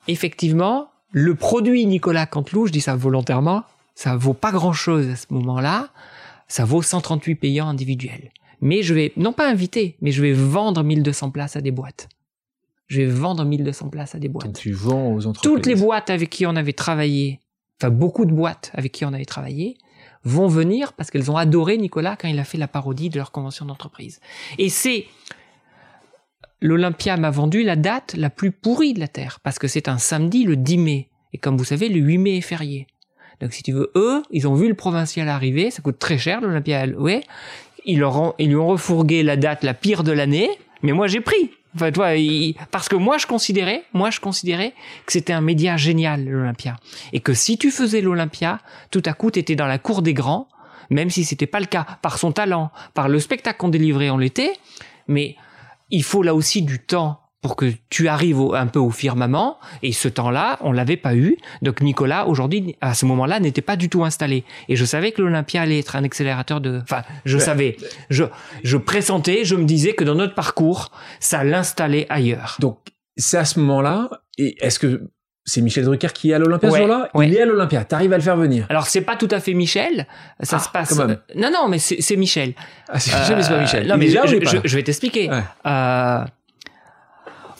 effectivement, le produit Nicolas Canteloup, je dis ça volontairement, ça vaut pas grand chose à ce moment-là. Ça vaut 138 payants individuels. Mais je vais, non pas inviter, mais je vais vendre 1200 places à des boîtes. Je vais vendre 1200 places à des boîtes. tu vends aux entreprises. Toutes les boîtes avec qui on avait travaillé, enfin beaucoup de boîtes avec qui on avait travaillé, vont venir parce qu'elles ont adoré Nicolas quand il a fait la parodie de leur convention d'entreprise. Et c'est l'Olympia m'a vendu la date la plus pourrie de la Terre parce que c'est un samedi le 10 mai. Et comme vous savez, le 8 mai est férié. Donc si tu veux, eux, ils ont vu le provincial arriver, ça coûte très cher l'Olympia, ouais. Ils, leur ont, ils lui ont refourgué la date la pire de l'année, mais moi j'ai pris. Enfin, toi, parce que moi je considérais, moi je considérais que c'était un média génial l'Olympia, et que si tu faisais l'Olympia, tout à coup t'étais dans la cour des grands, même si c'était pas le cas, par son talent, par le spectacle qu'on délivrait, on l'était, mais il faut là aussi du temps pour que tu arrives un peu au firmament. Et ce temps-là, on l'avait pas eu. Donc Nicolas, aujourd'hui, à ce moment-là, n'était pas du tout installé. Et je savais que l'Olympia allait être un accélérateur de... Enfin, je savais. Je, je pressentais, je me disais que dans notre parcours, ça l'installait ailleurs. Donc, c'est à ce moment-là, et est-ce que c'est Michel Drucker qui est à l'Olympia ce jour-là Il est à l'Olympia. T'arrives à le faire venir. Alors c'est pas tout à fait Michel. Ça ah, se passe. Euh, non non, mais c'est Michel. Ah, c'est Michel, mais c'est pas Michel. Non mais je, je, vais t'expliquer. Euh,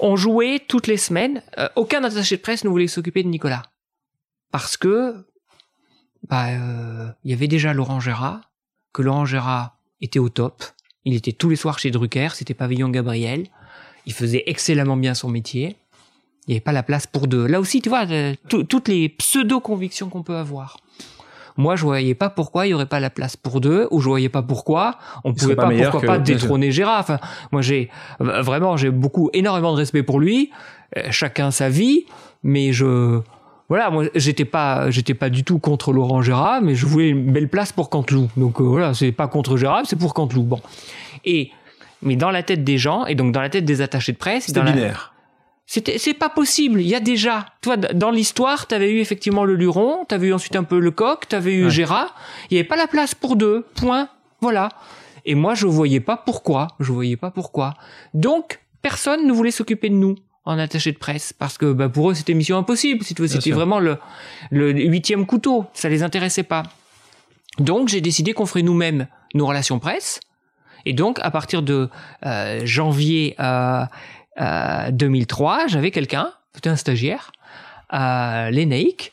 on jouait toutes les semaines. Euh, aucun attaché de presse ne voulait s'occuper de Nicolas. Parce que, bah, euh, il y avait déjà Laurent Gérard, que Laurent Gérard était au top. Il était tous les soirs chez Drucker, c'était Pavillon Gabriel. Il faisait excellemment bien son métier. Il n'y avait pas la place pour deux. Là aussi, tu vois, euh, toutes les pseudo-convictions qu'on peut avoir. Moi, je voyais pas pourquoi il y aurait pas la place pour deux, ou je voyais pas pourquoi on pouvait pas, pourquoi pas détrôner Gérard. Enfin, moi, j'ai vraiment, j'ai beaucoup, énormément de respect pour lui. Euh, chacun sa vie, mais je, voilà, moi, j'étais pas, j'étais pas du tout contre Laurent Gérard, mais je voulais une belle place pour Canteloup. Donc euh, voilà, c'est pas contre Gérard, c'est pour Canteloup. Bon. Et, mais dans la tête des gens, et donc dans la tête des attachés de presse, c'est binaire. C'était, c'est pas possible. Il y a déjà, toi, dans l'histoire, t'avais eu effectivement le Luron, t'avais eu ensuite un peu le Coq, t'avais eu Gérard. Il y avait pas la place pour deux. Point. Voilà. Et moi, je voyais pas pourquoi. Je voyais pas pourquoi. Donc, personne ne voulait s'occuper de nous en attaché de presse parce que bah, pour eux c'était mission impossible c'était vraiment le, le huitième couteau ça les intéressait pas donc j'ai décidé qu'on ferait nous-mêmes nos relations presse et donc à partir de euh, janvier euh, 2003, euh, j'avais quelqu'un, c'était un stagiaire, l'ENEIC,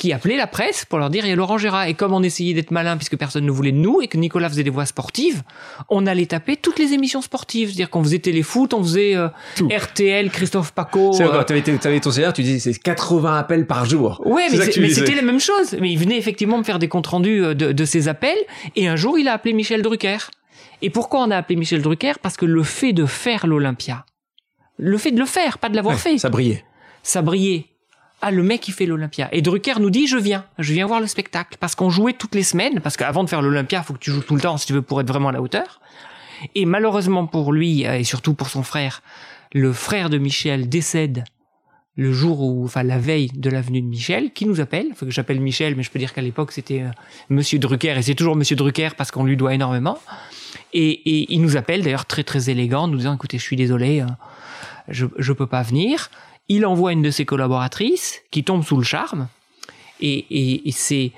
qui appelait la presse pour leur dire il y a Laurent Gérard. Et comme on essayait d'être malin puisque personne ne voulait de nous et que Nicolas faisait des voix sportives, on allait taper toutes les émissions sportives. C'est-à-dire qu'on faisait téléfoot, on faisait euh, RTL, Christophe Paco. C'est euh... tu avais, ton CR, tu disais c'est 80 appels par jour. Ouais, mais, c'était la même chose. Mais il venait effectivement me faire des comptes rendus euh, de, de ces appels. Et un jour, il a appelé Michel Drucker. Et pourquoi on a appelé Michel Drucker? Parce que le fait de faire l'Olympia, le fait de le faire, pas de l'avoir fait. Ça brillait. Ça brillait. Ah, le mec qui fait l'Olympia. Et Drucker nous dit, je viens, je viens voir le spectacle. Parce qu'on jouait toutes les semaines, parce qu'avant de faire l'Olympia, faut que tu joues tout le temps si tu veux pour être vraiment à la hauteur. Et malheureusement pour lui, euh, et surtout pour son frère, le frère de Michel décède le jour où, enfin la veille de l'avenue de Michel, qui nous appelle. Faut que j'appelle Michel, mais je peux dire qu'à l'époque c'était euh, Monsieur Drucker, et c'est toujours Monsieur Drucker parce qu'on lui doit énormément. Et, et il nous appelle d'ailleurs très très élégant, nous disant écoutez, je suis désolé, euh, je ne peux pas venir. Il envoie une de ses collaboratrices qui tombe sous le charme. Et, c'est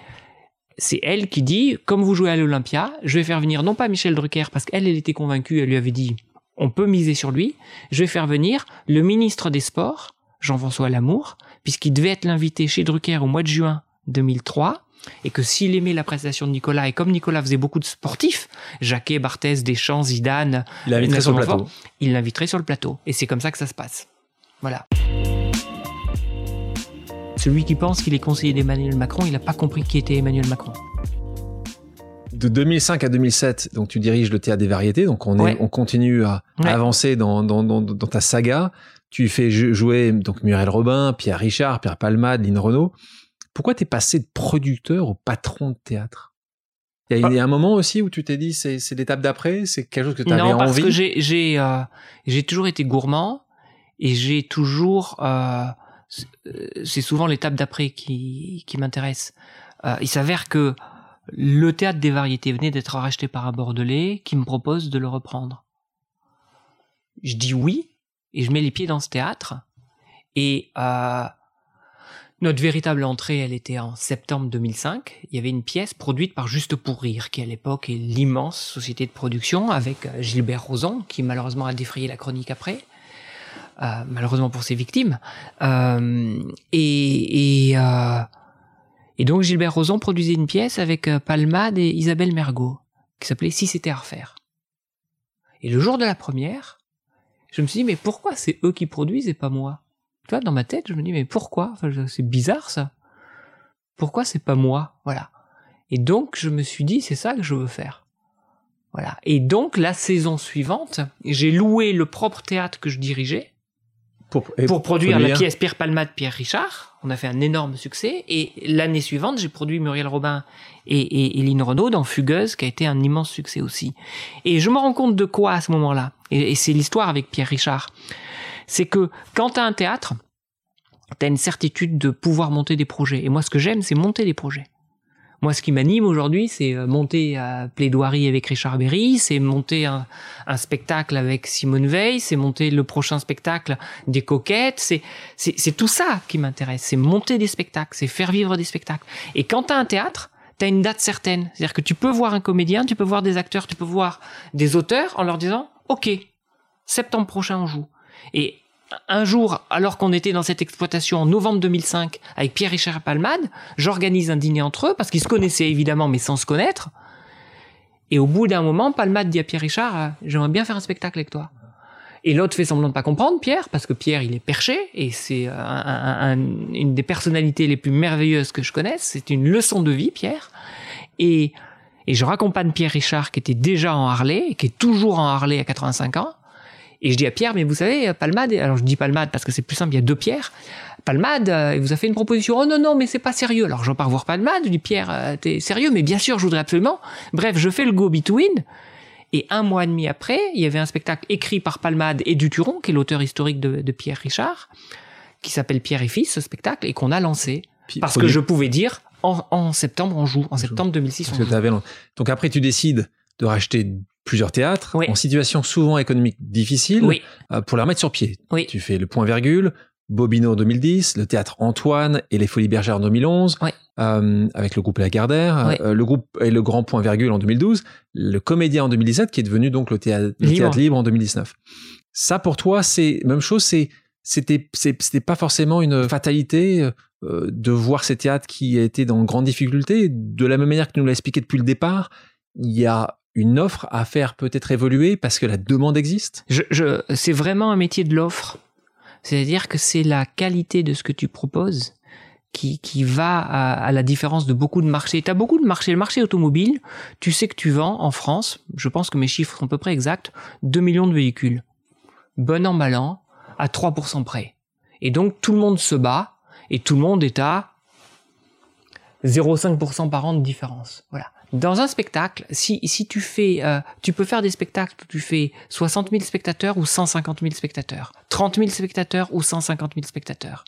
c'est elle qui dit, comme vous jouez à l'Olympia, je vais faire venir non pas Michel Drucker, parce qu'elle, elle était convaincue, elle lui avait dit, on peut miser sur lui, je vais faire venir le ministre des Sports, Jean-François Lamour, puisqu'il devait être l'invité chez Drucker au mois de juin 2003, et que s'il aimait la prestation de Nicolas, et comme Nicolas faisait beaucoup de sportifs, Jacquet, Barthez, Deschamps, Zidane, il l'inviterait sur le plateau. Il l'inviterait sur le plateau. Et c'est comme ça que ça se passe. Voilà. Celui qui pense qu'il est conseiller d'Emmanuel Macron, il n'a pas compris qui était Emmanuel Macron. De 2005 à 2007, donc tu diriges le théâtre des variétés, donc on, est, on continue à, avancer dans, dans, dans, dans, ta saga. Tu fais jouer donc Muriel Robin, Pierre Richard, Pierre Palmade, Lynn Renault. Pourquoi t'es passé de producteur au patron de théâtre? Il y, a un moment aussi où tu t'es dit c'est, l'étape d'après, c'est quelque chose que tu avais envie. Non, parce que j'ai j'ai euh, j'ai toujours été gourmand et j'ai toujours euh, c'est souvent l'étape d'après qui qui m'intéresse. Euh, il s'avère que le théâtre des variétés venait d'être racheté par un Bordelais qui me propose de le reprendre. Je dis oui et je mets les pieds dans ce théâtre et euh, notre véritable entrée, elle était en septembre 2005. Il y avait une pièce produite par Juste pour Rire, qui à l'époque est l'immense société de production, avec euh, Gilbert Rozon, qui malheureusement a défrayé la chronique après. euh, malheureusement pour ses victimes. Euh, et, euh, donc Gilbert Rozon produisait une pièce avec Palmade et Isabelle Mergot, qui s'appelait Si c'était à refaire. Et le jour de la première, je me suis dit, mais pourquoi c'est eux qui produisent et pas moi? Tu vois, dans ma tête, je me dis, mais pourquoi? Enfin, C'est bizarre ça. Pourquoi c'est pas moi? Voilà. Et donc, je me suis dit, c'est ça que je veux faire. Voilà. Et donc, la saison suivante, j'ai loué le propre théâtre que je dirigeais pour, pour produire, la pièce Pierre Palmade, Pierre Richard. On a fait un énorme succès. Et l'année suivante, j'ai produit Muriel Robin et, et, et Lynn Renaud dans Fugueuse, qui a été un immense succès aussi. Et je me rends compte de quoi à ce moment-là? Et, et c'est l'histoire avec Pierre Richard. C'est que quand tu as un théâtre, tu as une certitude de pouvoir monter des projets. Et moi, ce que j'aime, c'est monter des projets. Moi, ce qui m'anime aujourd'hui, c'est euh, monter à plaidoirie avec Richard Berry, c'est monter un, spectacle avec Simone Veil, c'est monter le prochain spectacle des coquettes, c'est c'est tout ça qui m'intéresse, c'est monter des spectacles, c'est faire vivre des spectacles. Et quand tu as un théâtre, tu as une date certaine, c'est-à-dire que tu peux voir un comédien, tu peux voir des acteurs, tu peux voir des auteurs en leur disant OK, septembre prochain on joue. Et un jour, alors qu'on était dans cette exploitation en novembre 2005 avec Pierre-Richard Palmade, j'organise un dîner entre eux parce qu'ils se connaissaient évidemment mais sans se connaître. Et au bout d'un moment, Palmade dit à Pierre-Richard, euh, j'aimerais bien faire un spectacle avec toi. Et l'autre fait semblant de pas comprendre, Pierre, parce que Pierre, il est perché, et c'est euh, une des personnalités les plus merveilleuses que je connaisse. C'est une leçon de vie, Pierre. Et, et je raccompagne Pierre Richard, qui était déjà en Harley, et qui est toujours en Harley à 85 ans. Et je dis à Pierre, mais vous savez, Palmade, alors je dis Palmade parce que c'est plus simple, il y a deux Pierres. Palmade, euh, il vous a fait une proposition. Oh non, non, mais c'est pas sérieux. Alors j'en pars voir Palmade, je dis Pierre, euh, t'es sérieux? Mais bien sûr, je voudrais absolument. Bref, je fais le go between. Et un mois et demi après, il y avait un spectacle écrit par Palmade et Duturon, qui est l'auteur historique de, Pierre Richard, qui s'appelle Pierre et Fils, ce spectacle, et qu'on a lancé. parce que je pouvais dire, en, septembre, on joue. En septembre 2006, on joue. Donc après, tu décides de racheter plusieurs théâtres en situation souvent économique difficile euh, pour les remettre sur pied. Tu fais le point virgule, Bobino en 2010, le théâtre Antoine et les Folies Bergères en 2011, euh, avec le groupe Lagardère, euh, le groupe et le Grand Point Virgule en 2012, le Comédien en 2017 qui est devenu donc le théâtre, libre. en 2019. Ça pour toi c'est même chose, c'est c'était c'était pas forcément une fatalité de voir ces théâtres qui étaient dans grande difficulté de la même manière que tu nous l'as expliqué depuis le départ il y a une offre à faire peut-être évoluer parce que la demande existe? Je, je, C'est vraiment un métier de l'offre. C'est-à-dire que c'est la qualité de ce que tu proposes qui, qui va à, la différence de beaucoup de marchés. Tu beaucoup de marchés. Le marché automobile, tu sais que tu vends en France, je pense que mes chiffres sont à peu près exacts, 2 millions de véhicules. Bon an, mal an, à 3% près. Et donc tout le monde se bat et tout le monde est à 0,5% par an de différence. Voilà dans un spectacle, si, si tu fais, euh, tu peux faire des spectacles où tu fais 60 000 spectateurs ou 150 000 spectateurs, 30 000 spectateurs ou 150 000 spectateurs.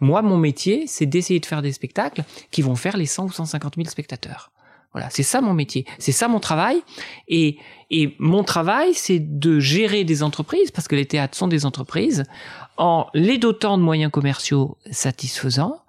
Moi, mon métier, c'est d'essayer de faire des spectacles qui vont faire les 100 ou 150 000 spectateurs. Voilà, c'est ça mon métier, c'est ça mon travail. Et, et mon travail, c'est de gérer des entreprises, parce que les théâtres sont des entreprises, en les dotant de moyens commerciaux satisfaisants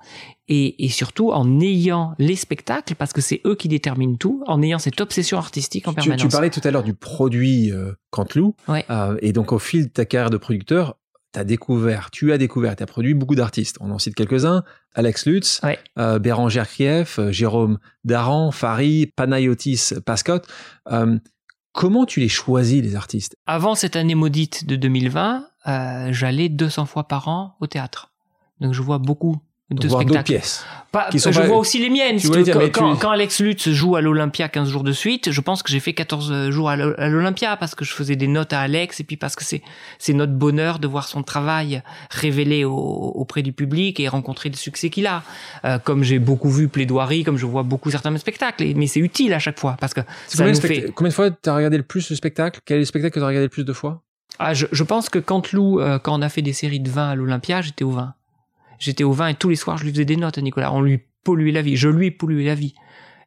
et, et, surtout en ayant les spectacles, parce que c'est eux qui déterminent tout, en ayant cette obsession artistique en permanence. Tu, parlais tout à l'heure du produit euh, Canteloup, euh, et donc au fil de ta carrière de producteur, tu as découvert, tu as découvert, tu as produit beaucoup d'artistes. On en cite quelques-uns, Alex Lutz, euh, Bérangère Krief, euh, Jérôme Daran, Fari, Panayotis Pascot. Euh, comment tu les choisis, les artistes? Avant cette année maudite de 2020, euh, j'allais 200 fois par an au théâtre. Donc je vois beaucoup de voir spectacles. pièces. Pas, je vois aussi les miennes. quand, quand, Alex Lutz joue à l'Olympia 15 jours de suite, je pense que j'ai fait 14 jours à l'Olympia parce que je faisais des notes à Alex et puis parce que c'est c'est notre bonheur de voir son travail révélé auprès du public et rencontrer le succès qu'il a. Euh, comme j'ai beaucoup vu plaidoirie, comme je vois beaucoup certains spectacles, mais c'est utile à chaque fois parce que ça combien, nous fait... combien de fois t'as regardé le plus le spectacle? Quel est le spectacle que t'as regardé le plus de fois? Ah, je, je pense que quand Lou, euh, quand on a fait des séries de vin à l'Olympia, j'étais au vin. J'étais au vin et tous les soirs, je lui faisais des notes à Nicolas. On lui polluait la vie. Je lui polluais la vie.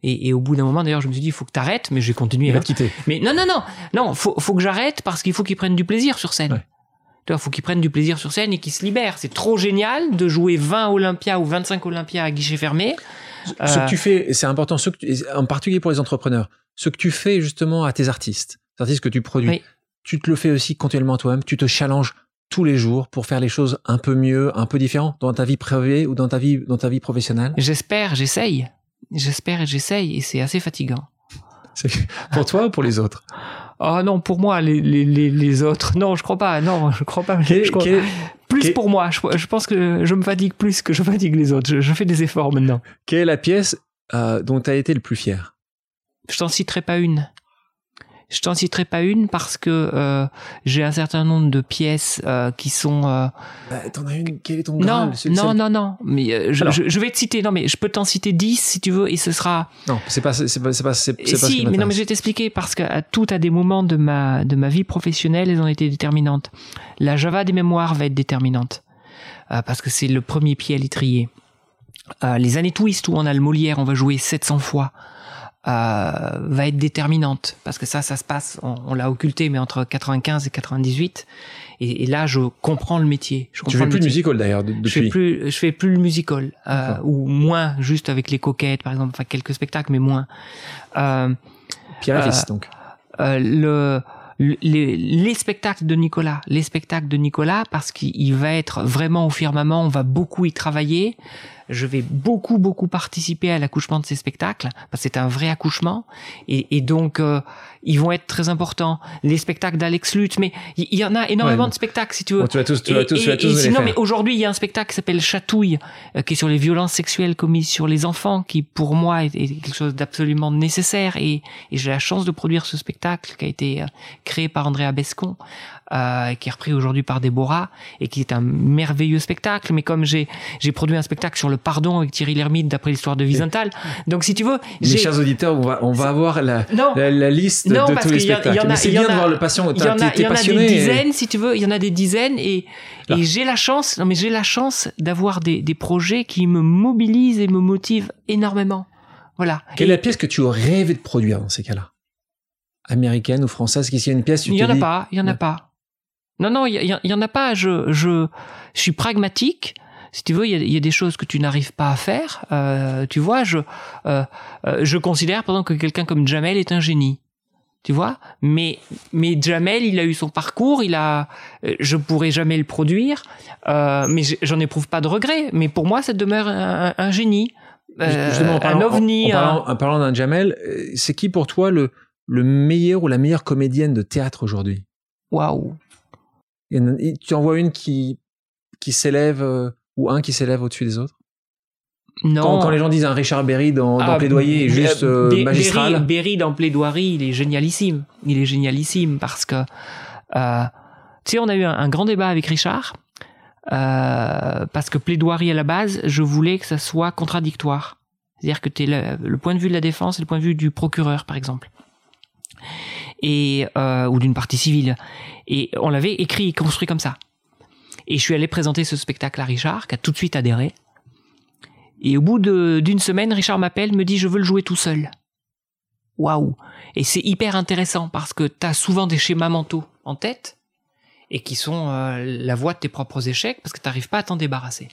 Et, et au bout d'un moment, d'ailleurs, je me suis dit, il faut que t'arrêtes, mais je vais continuer. Il va te quitter. Mais non, non, non, non, faut, faut que j'arrête parce qu'il faut qu'il prenne du plaisir sur scène. Ouais. Vois, faut qu'il prenne du plaisir sur scène et qu'il se libère. C'est trop génial de jouer 20 Olympia ou 25 Olympia à guichet fermé. Ce que euh, tu fais, c'est important, ce que en particulier pour les entrepreneurs, ce que tu fais justement à tes artistes, les artistes que tu produis, tu te le fais aussi continuellement toi-même, tu te challenges tous les jours pour faire les choses un peu mieux, un peu différent dans ta vie privée ou dans ta vie, dans ta vie professionnelle? J'espère, j'essaye. J'espère et j'essaye et c'est assez fatigant. [LAUGHS] Pour toi ou pour les autres? Oh non, pour moi, les, les, les, autres. Non, je crois pas. Non, je crois pas. plus pour moi. Je, pense que je me fatigue plus que je fatigue les autres. Je, fais des efforts maintenant. Quelle est la pièce euh, dont tu as été le plus fier? Je t'en citerai pas une. Je t'en citerai pas une parce que euh, j'ai un certain nombre de pièces euh, qui sont. Euh... Bah, t'en as une. Quel est ton Non, non, non, non. Mais euh, je, je, vais te citer. Non, mais je peux t'en citer 10 si tu veux, et ce sera. Non, c'est pas, c'est pas, c'est pas, c'est, pas. Si, mais non, mais je vais t'expliquer parce que à tout à des moments de ma de ma vie professionnelle, elles ont été déterminantes. La Java des mémoires va être déterminante euh, parce que c'est le premier pied à l'étrier. les années twist où on a le Molière, on va jouer 700 fois. Euh, va être déterminante parce que ça, ça se passe, on, l'a occulté, mais entre 95 et 98. Et, et, là, je comprends le métier. Je tu fais plus de musical d'ailleurs depuis. Je fais plus, je fais plus le musical euh, ou moins, juste avec les coquettes, par exemple, enfin quelques spectacles, mais moins. Euh, Pierre fils, donc. Euh, le les, les, spectacles de Nicolas, les spectacles de Nicolas, parce qu'il va être vraiment au firmament, on va beaucoup y travailler je vais beaucoup beaucoup participer à l'accouchement de ces spectacles parce que c'est un vrai accouchement et, et donc euh, ils vont être très importants. Les spectacles d'Alex Lutz mais il y, en a énormément de spectacles si tu veux. Tu vas tous tu vas tous, tu vas tous sinon, mais aujourd'hui il y a un spectacle qui s'appelle Chatouille euh, qui est sur les violences sexuelles commises sur les enfants qui pour moi est, quelque chose d'absolument nécessaire et, et j'ai la chance de produire ce spectacle qui a été euh, créé par Andrea Bescon euh, qui est repris aujourd'hui par Déborah et qui est un merveilleux spectacle. Mais comme j'ai j'ai produit un spectacle sur le pardon avec Thierry Lhermitte d'après l'histoire de Wiesenthal, [LAUGHS] donc si tu veux, les chers auditeurs, on va on va avoir la la, liste de tous les spectacles. C'est bien de voir le patient. Il y en a, y en a des dizaines, si tu veux, il y en a des dizaines et et j'ai la chance, non mais j'ai la chance d'avoir des des projets qui me mobilisent et me motivent énormément. Voilà. Quelle est la pièce que tu aurais rêvé de produire dans ces cas-là? Américaine ou française? Qu'est-ce qu'il y a une pièce Il y en a pas, il y en a pas. Non, non, il y, en a pas. Je, je, je suis pragmatique. Si tu veux, il y a, des choses que tu n'arrives pas à faire. Euh, tu vois, je, euh, euh, je considère, par exemple, que quelqu'un comme Jamel est un génie. Tu vois, mais mais Jamel, il a eu son parcours, il a, je pourrais jamais le produire, mais j'en éprouve pas de regret. Mais pour moi, ça demeure un, génie, un ovni. En, parlant, d'un Jamel, c'est qui pour toi le le meilleur ou la meilleure comédienne de théâtre aujourd'hui? Waouh tu en vois une qui, qui s'élève, euh, ou un qui s'élève au-dessus des autres? Non. Quand, les gens disent un Richard Berry dans, dans ah, Plaidoyer est juste euh, magistral. Berry, dans Plaidoirie, il est génialissime. Il est génialissime parce que, euh, tu sais, on a eu un, grand débat avec Richard. Euh, parce que plaidoirie à la base, je voulais que ça soit contradictoire. C'est-à-dire que tu es le, le, point de vue de la défense et le point de vue du procureur, par exemple et euh, ou d'une partie civile. Et on l'avait écrit et construit comme ça. Et je suis allé présenter ce spectacle à Richard, qui a tout de suite adhéré. Et au bout d'une semaine, Richard m'appelle, me dit je veux le jouer tout seul. Waouh Et c'est hyper intéressant parce que tu as souvent des schémas mentaux en tête et qui sont euh, la voie de tes propres échecs parce que tu n'arrives pas à t'en débarrasser.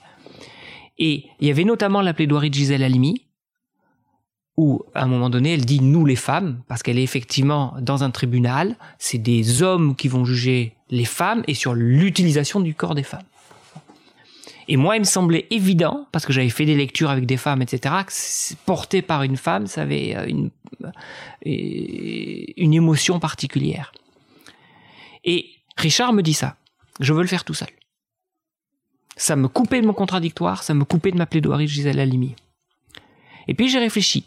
Et il y avait notamment la plaidoirie de Gisèle Halimi où à un moment donné elle dit nous les femmes parce qu'elle est effectivement dans un tribunal, c'est des hommes qui vont juger les femmes et sur l'utilisation du corps des femmes. Et moi, il me semblait évident, parce que j'avais fait des lectures avec des femmes, etc., que porté par une femme, ça avait euh, une, euh, une émotion particulière. Et Richard me dit ça. Je veux le faire tout seul. Ça me coupait de mon contradictoire, ça me coupait de ma plaidoirie de Gisèle Halimi. Et puis j'ai réfléchi.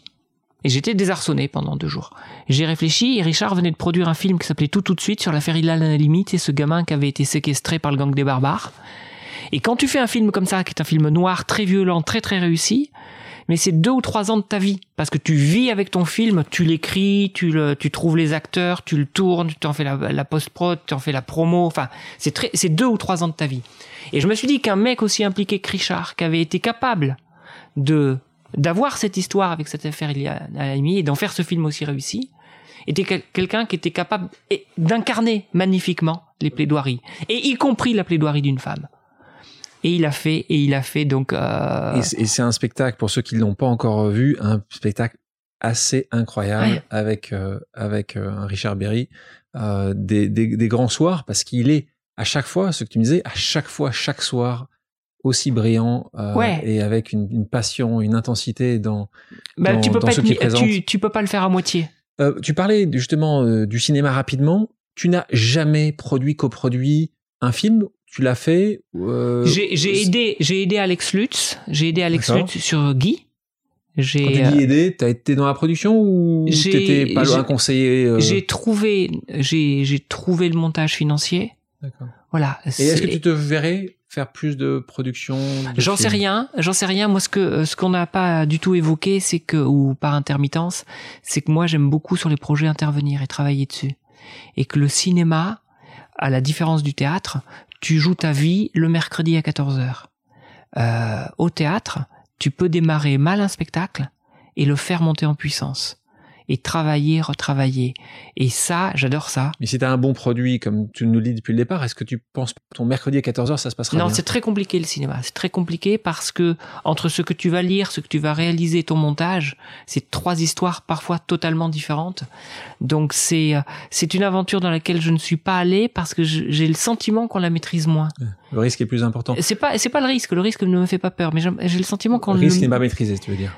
Et j'étais désarçonné pendant deux jours. J'ai réfléchi et Richard venait de produire un film qui s'appelait Tout tout de suite sur l'affaire Hilal Halimi, c'est ce gamin qui avait été séquestré par le gang des barbares. Et quand tu fais un film comme ça, qui est un film noir, très violent, très très réussi, mais c'est deux ou trois ans de ta vie. Parce que tu vis avec ton film, tu l'écris, tu, le, tu trouves les acteurs, tu le tournes, tu t'en fais la, la post-prod, tu en fais la promo, enfin, c'est très, c'est deux ou trois ans de ta vie. Et je me suis dit qu'un mec aussi impliqué que Richard, qui avait été capable de d'avoir cette histoire avec cette affaire il y a et d'en faire ce film aussi réussi, était quelqu'un qui était capable d'incarner magnifiquement les plaidoiries, et y compris la plaidoirie d'une femme. Et il a fait, et il a fait donc. Euh... Et c'est un spectacle pour ceux qui l'ont pas encore vu, un spectacle assez incroyable avec euh, avec euh, un Richard Berry, des, des, des, grands soirs parce qu'il est à chaque fois, ce que tu me disais, à chaque fois, chaque soir, aussi brillant euh, et avec une, une, passion, une intensité dans, bah, dans, tu peux dans pas ce qui présente. tu, tu peux pas le faire à moitié. Euh, tu parlais justement euh, du cinéma rapidement. Tu n'as jamais produit, coproduit un film. Tu l'as fait. J'ai aidé, j'ai aidé Alex Lutz. J'ai aidé Alex. Lutz sur Guy. Quand J'ai tu dis aider, t'as été dans la production ou t'étais pas un conseiller j'ai trouvé, j'ai trouvé le montage financier. D'accord. Voilà. Et est-ce que tu te verrais faire plus de production J'en sais rien, j'en sais rien. Moi, ce que ce qu'on n'a pas du tout évoqué, c'est que ou par intermittence, c'est que moi j'aime beaucoup sur les projets intervenir et travailler dessus, et que le cinéma, à la différence du théâtre, tu joues ta vie le mercredi à 14 heures. Euh, au théâtre, tu peux démarrer mal un spectacle et le faire monter en puissance et travailler, retravailler. Et ça, j'adore ça. Mais si t'as un bon produit, comme tu nous le dis depuis le départ, est-ce que tu penses que ton mercredi à 14h, ça se passera Non, c'est très compliqué le cinéma. C'est très compliqué parce que entre ce que tu vas lire, ce que tu vas réaliser, ton montage, c'est trois histoires parfois totalement différentes. Donc c'est euh, c'est une aventure dans laquelle je ne suis pas allé parce que j'ai le sentiment qu'on la maîtrise moins. Le risque est plus important. C'est pas c'est pas le risque. Le risque ne me fait pas peur, mais j'ai j'ai le sentiment qu'on Le risque le- n'est pas maîtrisé, tu veux dire.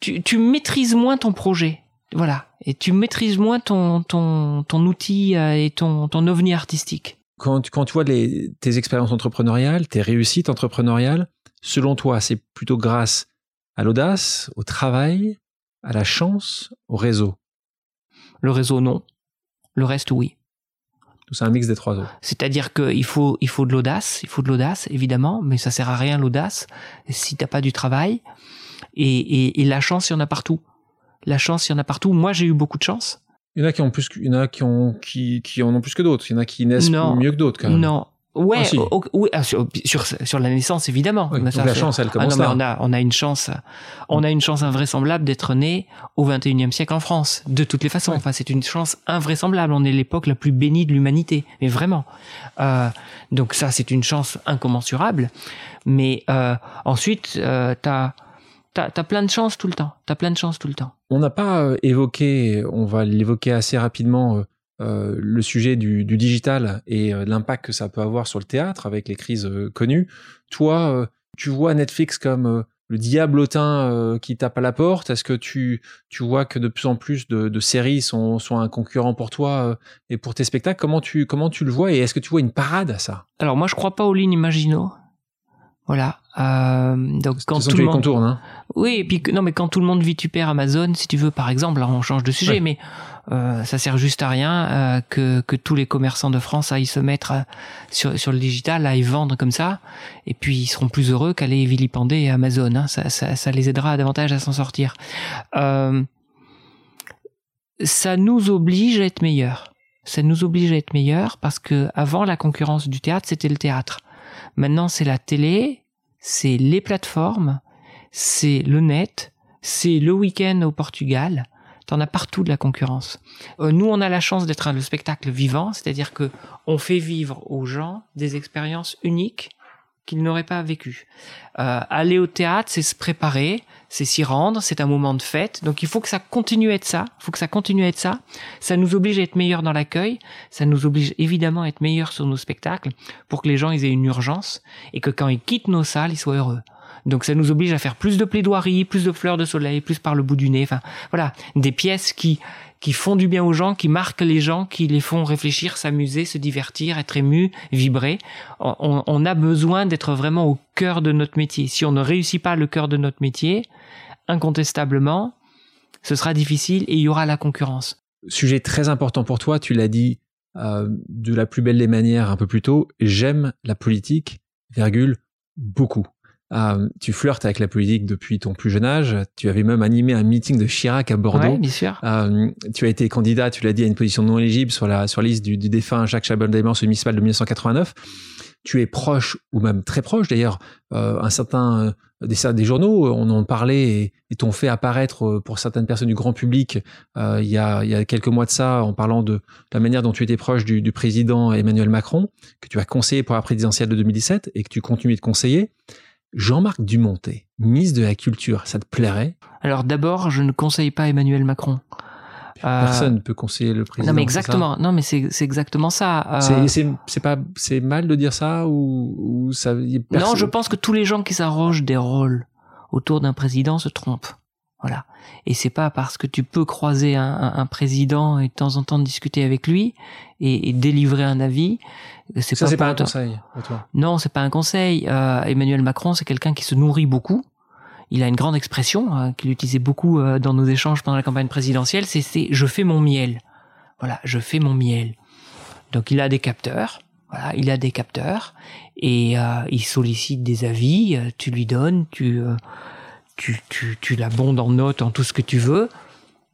tu, tu maîtrises moins ton projet. Voilà. Et tu maîtrises moins ton, ton, ton outil euh, et ton, ton ovni artistique. Quand, quand tu vois les, tes expériences entrepreneuriales, tes réussites entrepreneuriales, selon toi, c'est plutôt grâce à l'audace, au travail, à la chance, au réseau? Le réseau, non. Le reste, oui. C'est un mix des trois autres. C'est-à-dire qu'il faut, il faut de l'audace, il faut de l'audace, évidemment, mais ça sert à rien l'audace si t'as pas du travail. Et, et, et la chance, il y en a partout. La chance, il y en a partout. Moi, j'ai eu beaucoup de chance. Il y en a qui ont plus, que- il y en a qui ont, qui, qui en ont plus que d'autres. Il y en a qui naissent Non. mieux que d'autres, quand même. Non. Ouais, Ah, si. au- au- oui, ah, sur, sur, sur la naissance, évidemment. Oui, ça, la chance, elle Ah commence mais là. on a, on a une chance, on a une chance invraisemblable d'être né au 21e siècle en France. De toutes les façons. Ouais. Enfin, c'est une chance invraisemblable. On est l'époque la plus bénie de l'humanité. Mais vraiment. Euh, donc ça, c'est une chance incommensurable. Mais, euh, ensuite, euh, t'as, t'as, t'as plein de chance tout le temps. T'as plein de chance tout le temps. On n'a pas euh, évoqué, on va l'évoquer assez rapidement, euh, euh, le sujet du, du digital et euh, l'impact que ça peut avoir sur le théâtre avec les crises connues. Toi, tu vois Netflix comme le diablotin qui tape à la porte Est-ce que tu, tu vois que de plus en plus de, de séries sont, sont un concurrent pour toi et pour tes spectacles? Comment tu, comment tu le vois et est-ce que tu vois une parade à ça? Alors, moi, je crois pas aux lignes Maginot. Voilà. Euh, donc, quand tout le monde, contournes. Hein Oui, et puis non, mais quand tout le monde vitupère Amazon, si tu veux, par exemple, alors on change de sujet, Ouais. mais euh, ça sert juste à rien euh, que, que tous les commerçants de France aillent se mettre euh, sur, sur le digital, aillent vendre comme ça, et puis ils seront plus heureux qu'aller vilipender Amazon. Hein, ça, ça, ça les aidera davantage à s'en sortir. Euh, ça nous oblige à être meilleurs. Ça nous oblige à être meilleurs parce que avant la concurrence du théâtre, c'était le théâtre. Maintenant, c'est la télé, c'est les plateformes, c'est le net, c'est le week-end au Portugal. T'en as partout de la concurrence. Euh, nous, on a la chance d'être un le spectacle vivant, c'est-à-dire que on fait vivre aux gens des expériences uniques qu'ils n'auraient pas vécues. Euh, aller au théâtre, c'est se préparer, c'est s'y rendre, c'est un moment de fête. Donc il faut que ça continue à être ça. Il faut que ça continue à être ça. Ça nous oblige à être meilleurs dans l'accueil. Ça nous oblige évidemment à être meilleurs sur nos spectacles pour que les gens aient une urgence et que quand ils quittent nos salles, ils soient heureux. Donc ça nous oblige à faire plus de plaidoiries, plus de fleurs de soleil, plus par le bout du nez. Enfin voilà, des pièces qui qui font du bien aux gens, qui marquent les gens, qui les font réfléchir, s'amuser, se divertir, être ému, vibrer. On, a besoin d'être vraiment au cœur de notre métier. Si on ne réussit pas le cœur de notre métier, incontestablement, ce sera difficile et il y aura la concurrence. Sujet très important pour toi, tu l'as dit euh, de la plus belle des manières un peu plus tôt, j'aime la politique, virgule, beaucoup. Euh, tu flirtes avec la politique depuis ton plus jeune âge. Tu avais même animé un meeting de Chirac à Bordeaux. Ouais, bien sûr. Euh, tu as été candidat, tu l'as dit, à une position non éligible sur la sur liste du, du défunt Jacques sur le municipal de 1989. Tu es proche, ou même très proche d'ailleurs, euh, un certain euh, des, des journaux, on en parlait et, et t'ont fait apparaître euh, pour certaines personnes du grand public euh, il, y a, il y a quelques mois de ça en parlant de la manière dont tu étais proche du, du président Emmanuel Macron, que tu as conseillé pour la présidentielle de 2017 et que tu continues de conseiller. Jean-Marc Dumontet, ministre de la Culture, ça te plairait? Alors d'abord, je ne conseille pas Emmanuel Macron. Personne ne peut conseiller le président. Non, mais exactement. Non, mais c'est exactement ça. C'est pas c'est mal de dire ça ou, ou ça. Non, je pense que tous les gens qui s'arrogent des rôles autour d'un président se trompent. Voilà. Et c'est pas parce que tu peux croiser un, un, président et de temps en temps discuter avec lui et, et délivrer un avis. C'est ça, c'est pas un conseil toi. Non, c'est pas un conseil. Euh, Emmanuel Macron, c'est quelqu'un qui se nourrit beaucoup. Il a une grande expression euh, qu'il utilisait beaucoup euh, dans nos échanges pendant la campagne présidentielle. C'est je fais mon miel. Voilà, je fais mon miel. Donc il a des capteurs. Voilà, il a des capteurs et euh, il sollicite des avis. Euh, tu lui donnes, tu tu, tu, tu l'abondes en notes, en tout ce que tu veux.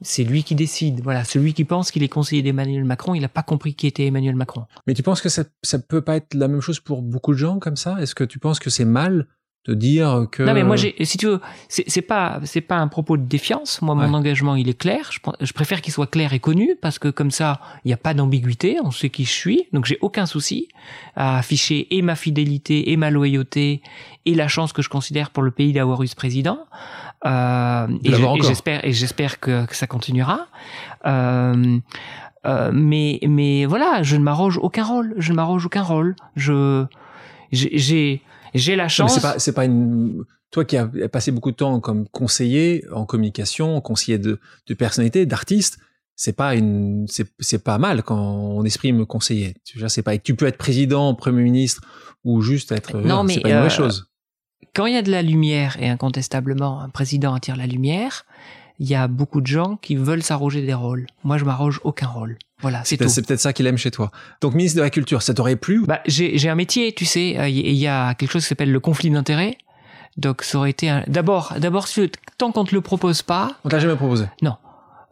C'est lui qui décide. Voilà, celui qui pense qu'il est conseiller d'Emmanuel Macron, il n'a pas compris qui était Emmanuel Macron. Mais tu penses que ça, ça peut pas être la même chose pour beaucoup de gens comme ça? Est-ce que tu penses que c'est mal de dire que non mais moi j'ai si tu veux c'est pas c'est pas un propos de défiance. Moi mon engagement il est clair. Je, je préfère qu'il soit clair et connu parce que comme ça il n'y a pas d'ambiguïté. On sait qui je suis. Donc j'ai aucun souci à afficher et ma fidélité et ma loyauté et la chance que je considère pour le pays d'avoir eu ce président. Euh, et j'espère et j'espère que, que, ça continuera. Euh, euh, mais mais voilà je ne m'arroge aucun rôle. Je ne m'arroge aucun rôle. Je j'ai j'ai la chance. C'est pas, pas une. Toi qui as passé beaucoup de temps comme conseiller en communication, conseiller de, de personnalité, d'artiste, c'est pas une, c'est, c'est pas mal quand on exprime conseiller. Tu vois, c'est pas. Tu peux être président, premier ministre ou juste être. Non, mais c'est pas une mauvaise euh, chose. Quand il y a de la lumière et incontestablement un président attire la lumière, il y a beaucoup de gens qui veulent s'arroger des rôles. Moi, je m'arroge aucun rôle. Voilà, c'est tout. C'est peut-être ça qu'il aime chez toi. Donc, ministre de la Culture, ça t'aurait plu bah, J'ai un métier, tu sais. Il euh, y a quelque chose qui s'appelle le conflit d'intérêts. Donc, ça aurait été un... d'abord, d'abord, tant qu'on te le propose pas. On t'a jamais proposé. Non.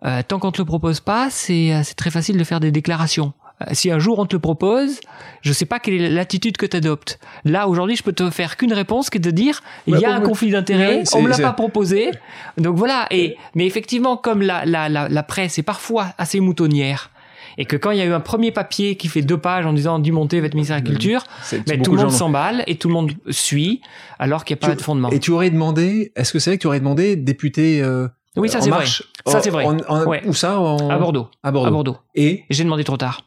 Euh, tant qu'on te le propose pas, c'est euh, c'est très facile de faire des déclarations. Si un jour on te le propose, je sais pas quelle est l'attitude que tu adoptes. Là, aujourd'hui, je peux te faire qu'une réponse qui est de dire, il y a un conflit d'intérêts, on me l'a pas proposé. Donc voilà. Et, mais effectivement, comme la, la, la, la presse est parfois assez moutonnière, et que quand il y a eu un premier papier qui fait deux pages en disant du monter votre ministère de la Culture, mais tout le monde s'emballe et tout le monde suit alors qu'il n'y a pas de fondement. Et tu aurais demandé, est-ce que c'est vrai que tu aurais demandé député euh, Oui, ça c'est vrai. Ça c'est vrai. Où ça À Bordeaux. À Bordeaux. À Bordeaux. Et j'ai demandé trop tard.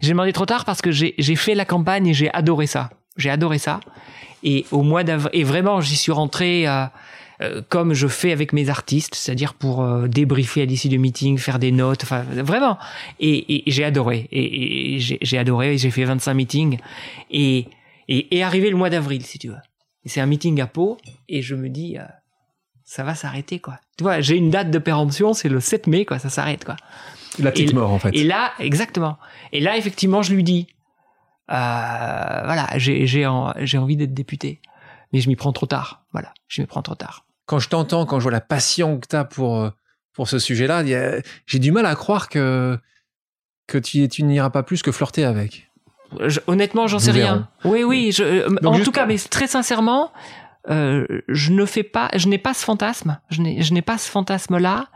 J'ai demandé trop tard parce que j'ai fait la campagne et j'ai adoré ça. J'ai adoré ça. Et au mois d'avril, et vraiment, j'y suis rentré euh, euh, comme je fais avec mes artistes, c'est-à-dire pour euh, débriefer à l'issue du meeting, faire des notes, enfin vraiment. Et, et j'ai adoré. Et, et j'ai adoré. J'ai fait 25 meetings. Et, et, et arrivé le mois d'avril, si tu veux. C'est un meeting à Pau et je me dis, ça va s'arrêter quoi. Tu vois, j'ai une date de péremption, c'est le 7 mai quoi, ça s'arrête quoi. La petite mort, en fait. Et là, exactement. Et là, effectivement, je lui dis, euh, voilà, j'ai j'ai envie d'être député, mais je m'y prends trop tard. Voilà, je m'y prends trop tard. Quand je t'entends, quand je vois la passion que tu as pour euh, pour ce sujet-là, j'ai du mal à croire que que tu, tu n'iras pas plus que flirter avec. honnêtement, j'en sais rien. Oui, oui. Je, euh, en tout cas, mais très sincèrement, euh, je ne fais pas, je n'ai pas ce fantasme. Je n'ai pas ce fantasme-là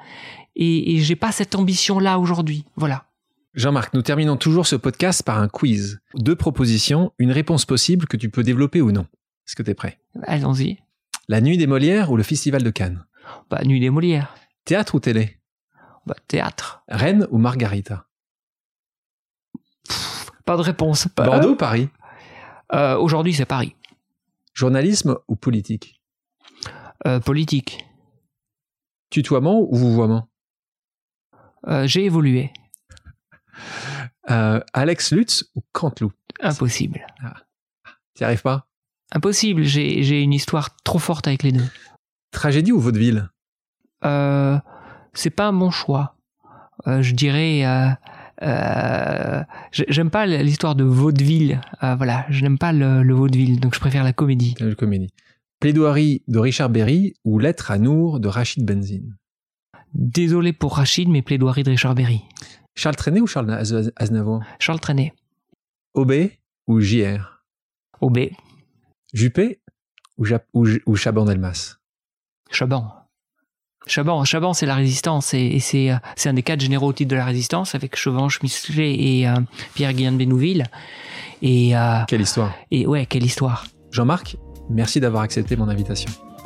et, et j'ai pas cette ambition-là aujourd'hui. Voilà. Jean-Marc, nous terminons toujours ce podcast par un quiz. Deux propositions, une réponse possible que tu peux développer ou non. Est-ce que tu es prêt? Allons-y. La nuit des Molières ou le Festival de Cannes? Bah, nuit des Molières. Théâtre ou télé? Bah, théâtre. Rennes ou Margarita? Pas de réponse. Bordeaux ou Paris? Euh, Aujourd'hui, c'est Paris. Journalisme ou politique? Euh, Politique. Tutoiement ou vouvoiement? Euh, J'ai évolué. Euh, Alex Lutz ou Canteloup? Impossible. Ah. T'y arrives pas? Impossible, j'ai une histoire trop forte avec les deux. Tragédie ou vaudeville? Euh, C'est pas un bon choix. Euh, je dirais... Euh, j'aime pas l'histoire de vaudeville. voilà, je n'aime pas le, le, vaudeville, donc je préfère la comédie. La comédie. Plaidoirie de Richard Berry ou Lettre à Nour de Rachid Benzine? Désolé pour Rachid, mais plaidoirie de Richard Berry. Charles Trenet ou Charles Aznavour? Charles Trenet. OB ou JR OB. Juppé ou, ou, Chaban Delmas? Chaban. Chaban, Chaban c'est la résistance et, c'est, un des quatre généraux au titre de la résistance avec Chevanche, Michelet et euh, Pierre-Guillain de Bénouville. Et, euh, quelle histoire Et ouais, quelle histoire. Jean-Marc, merci d'avoir accepté mon invitation.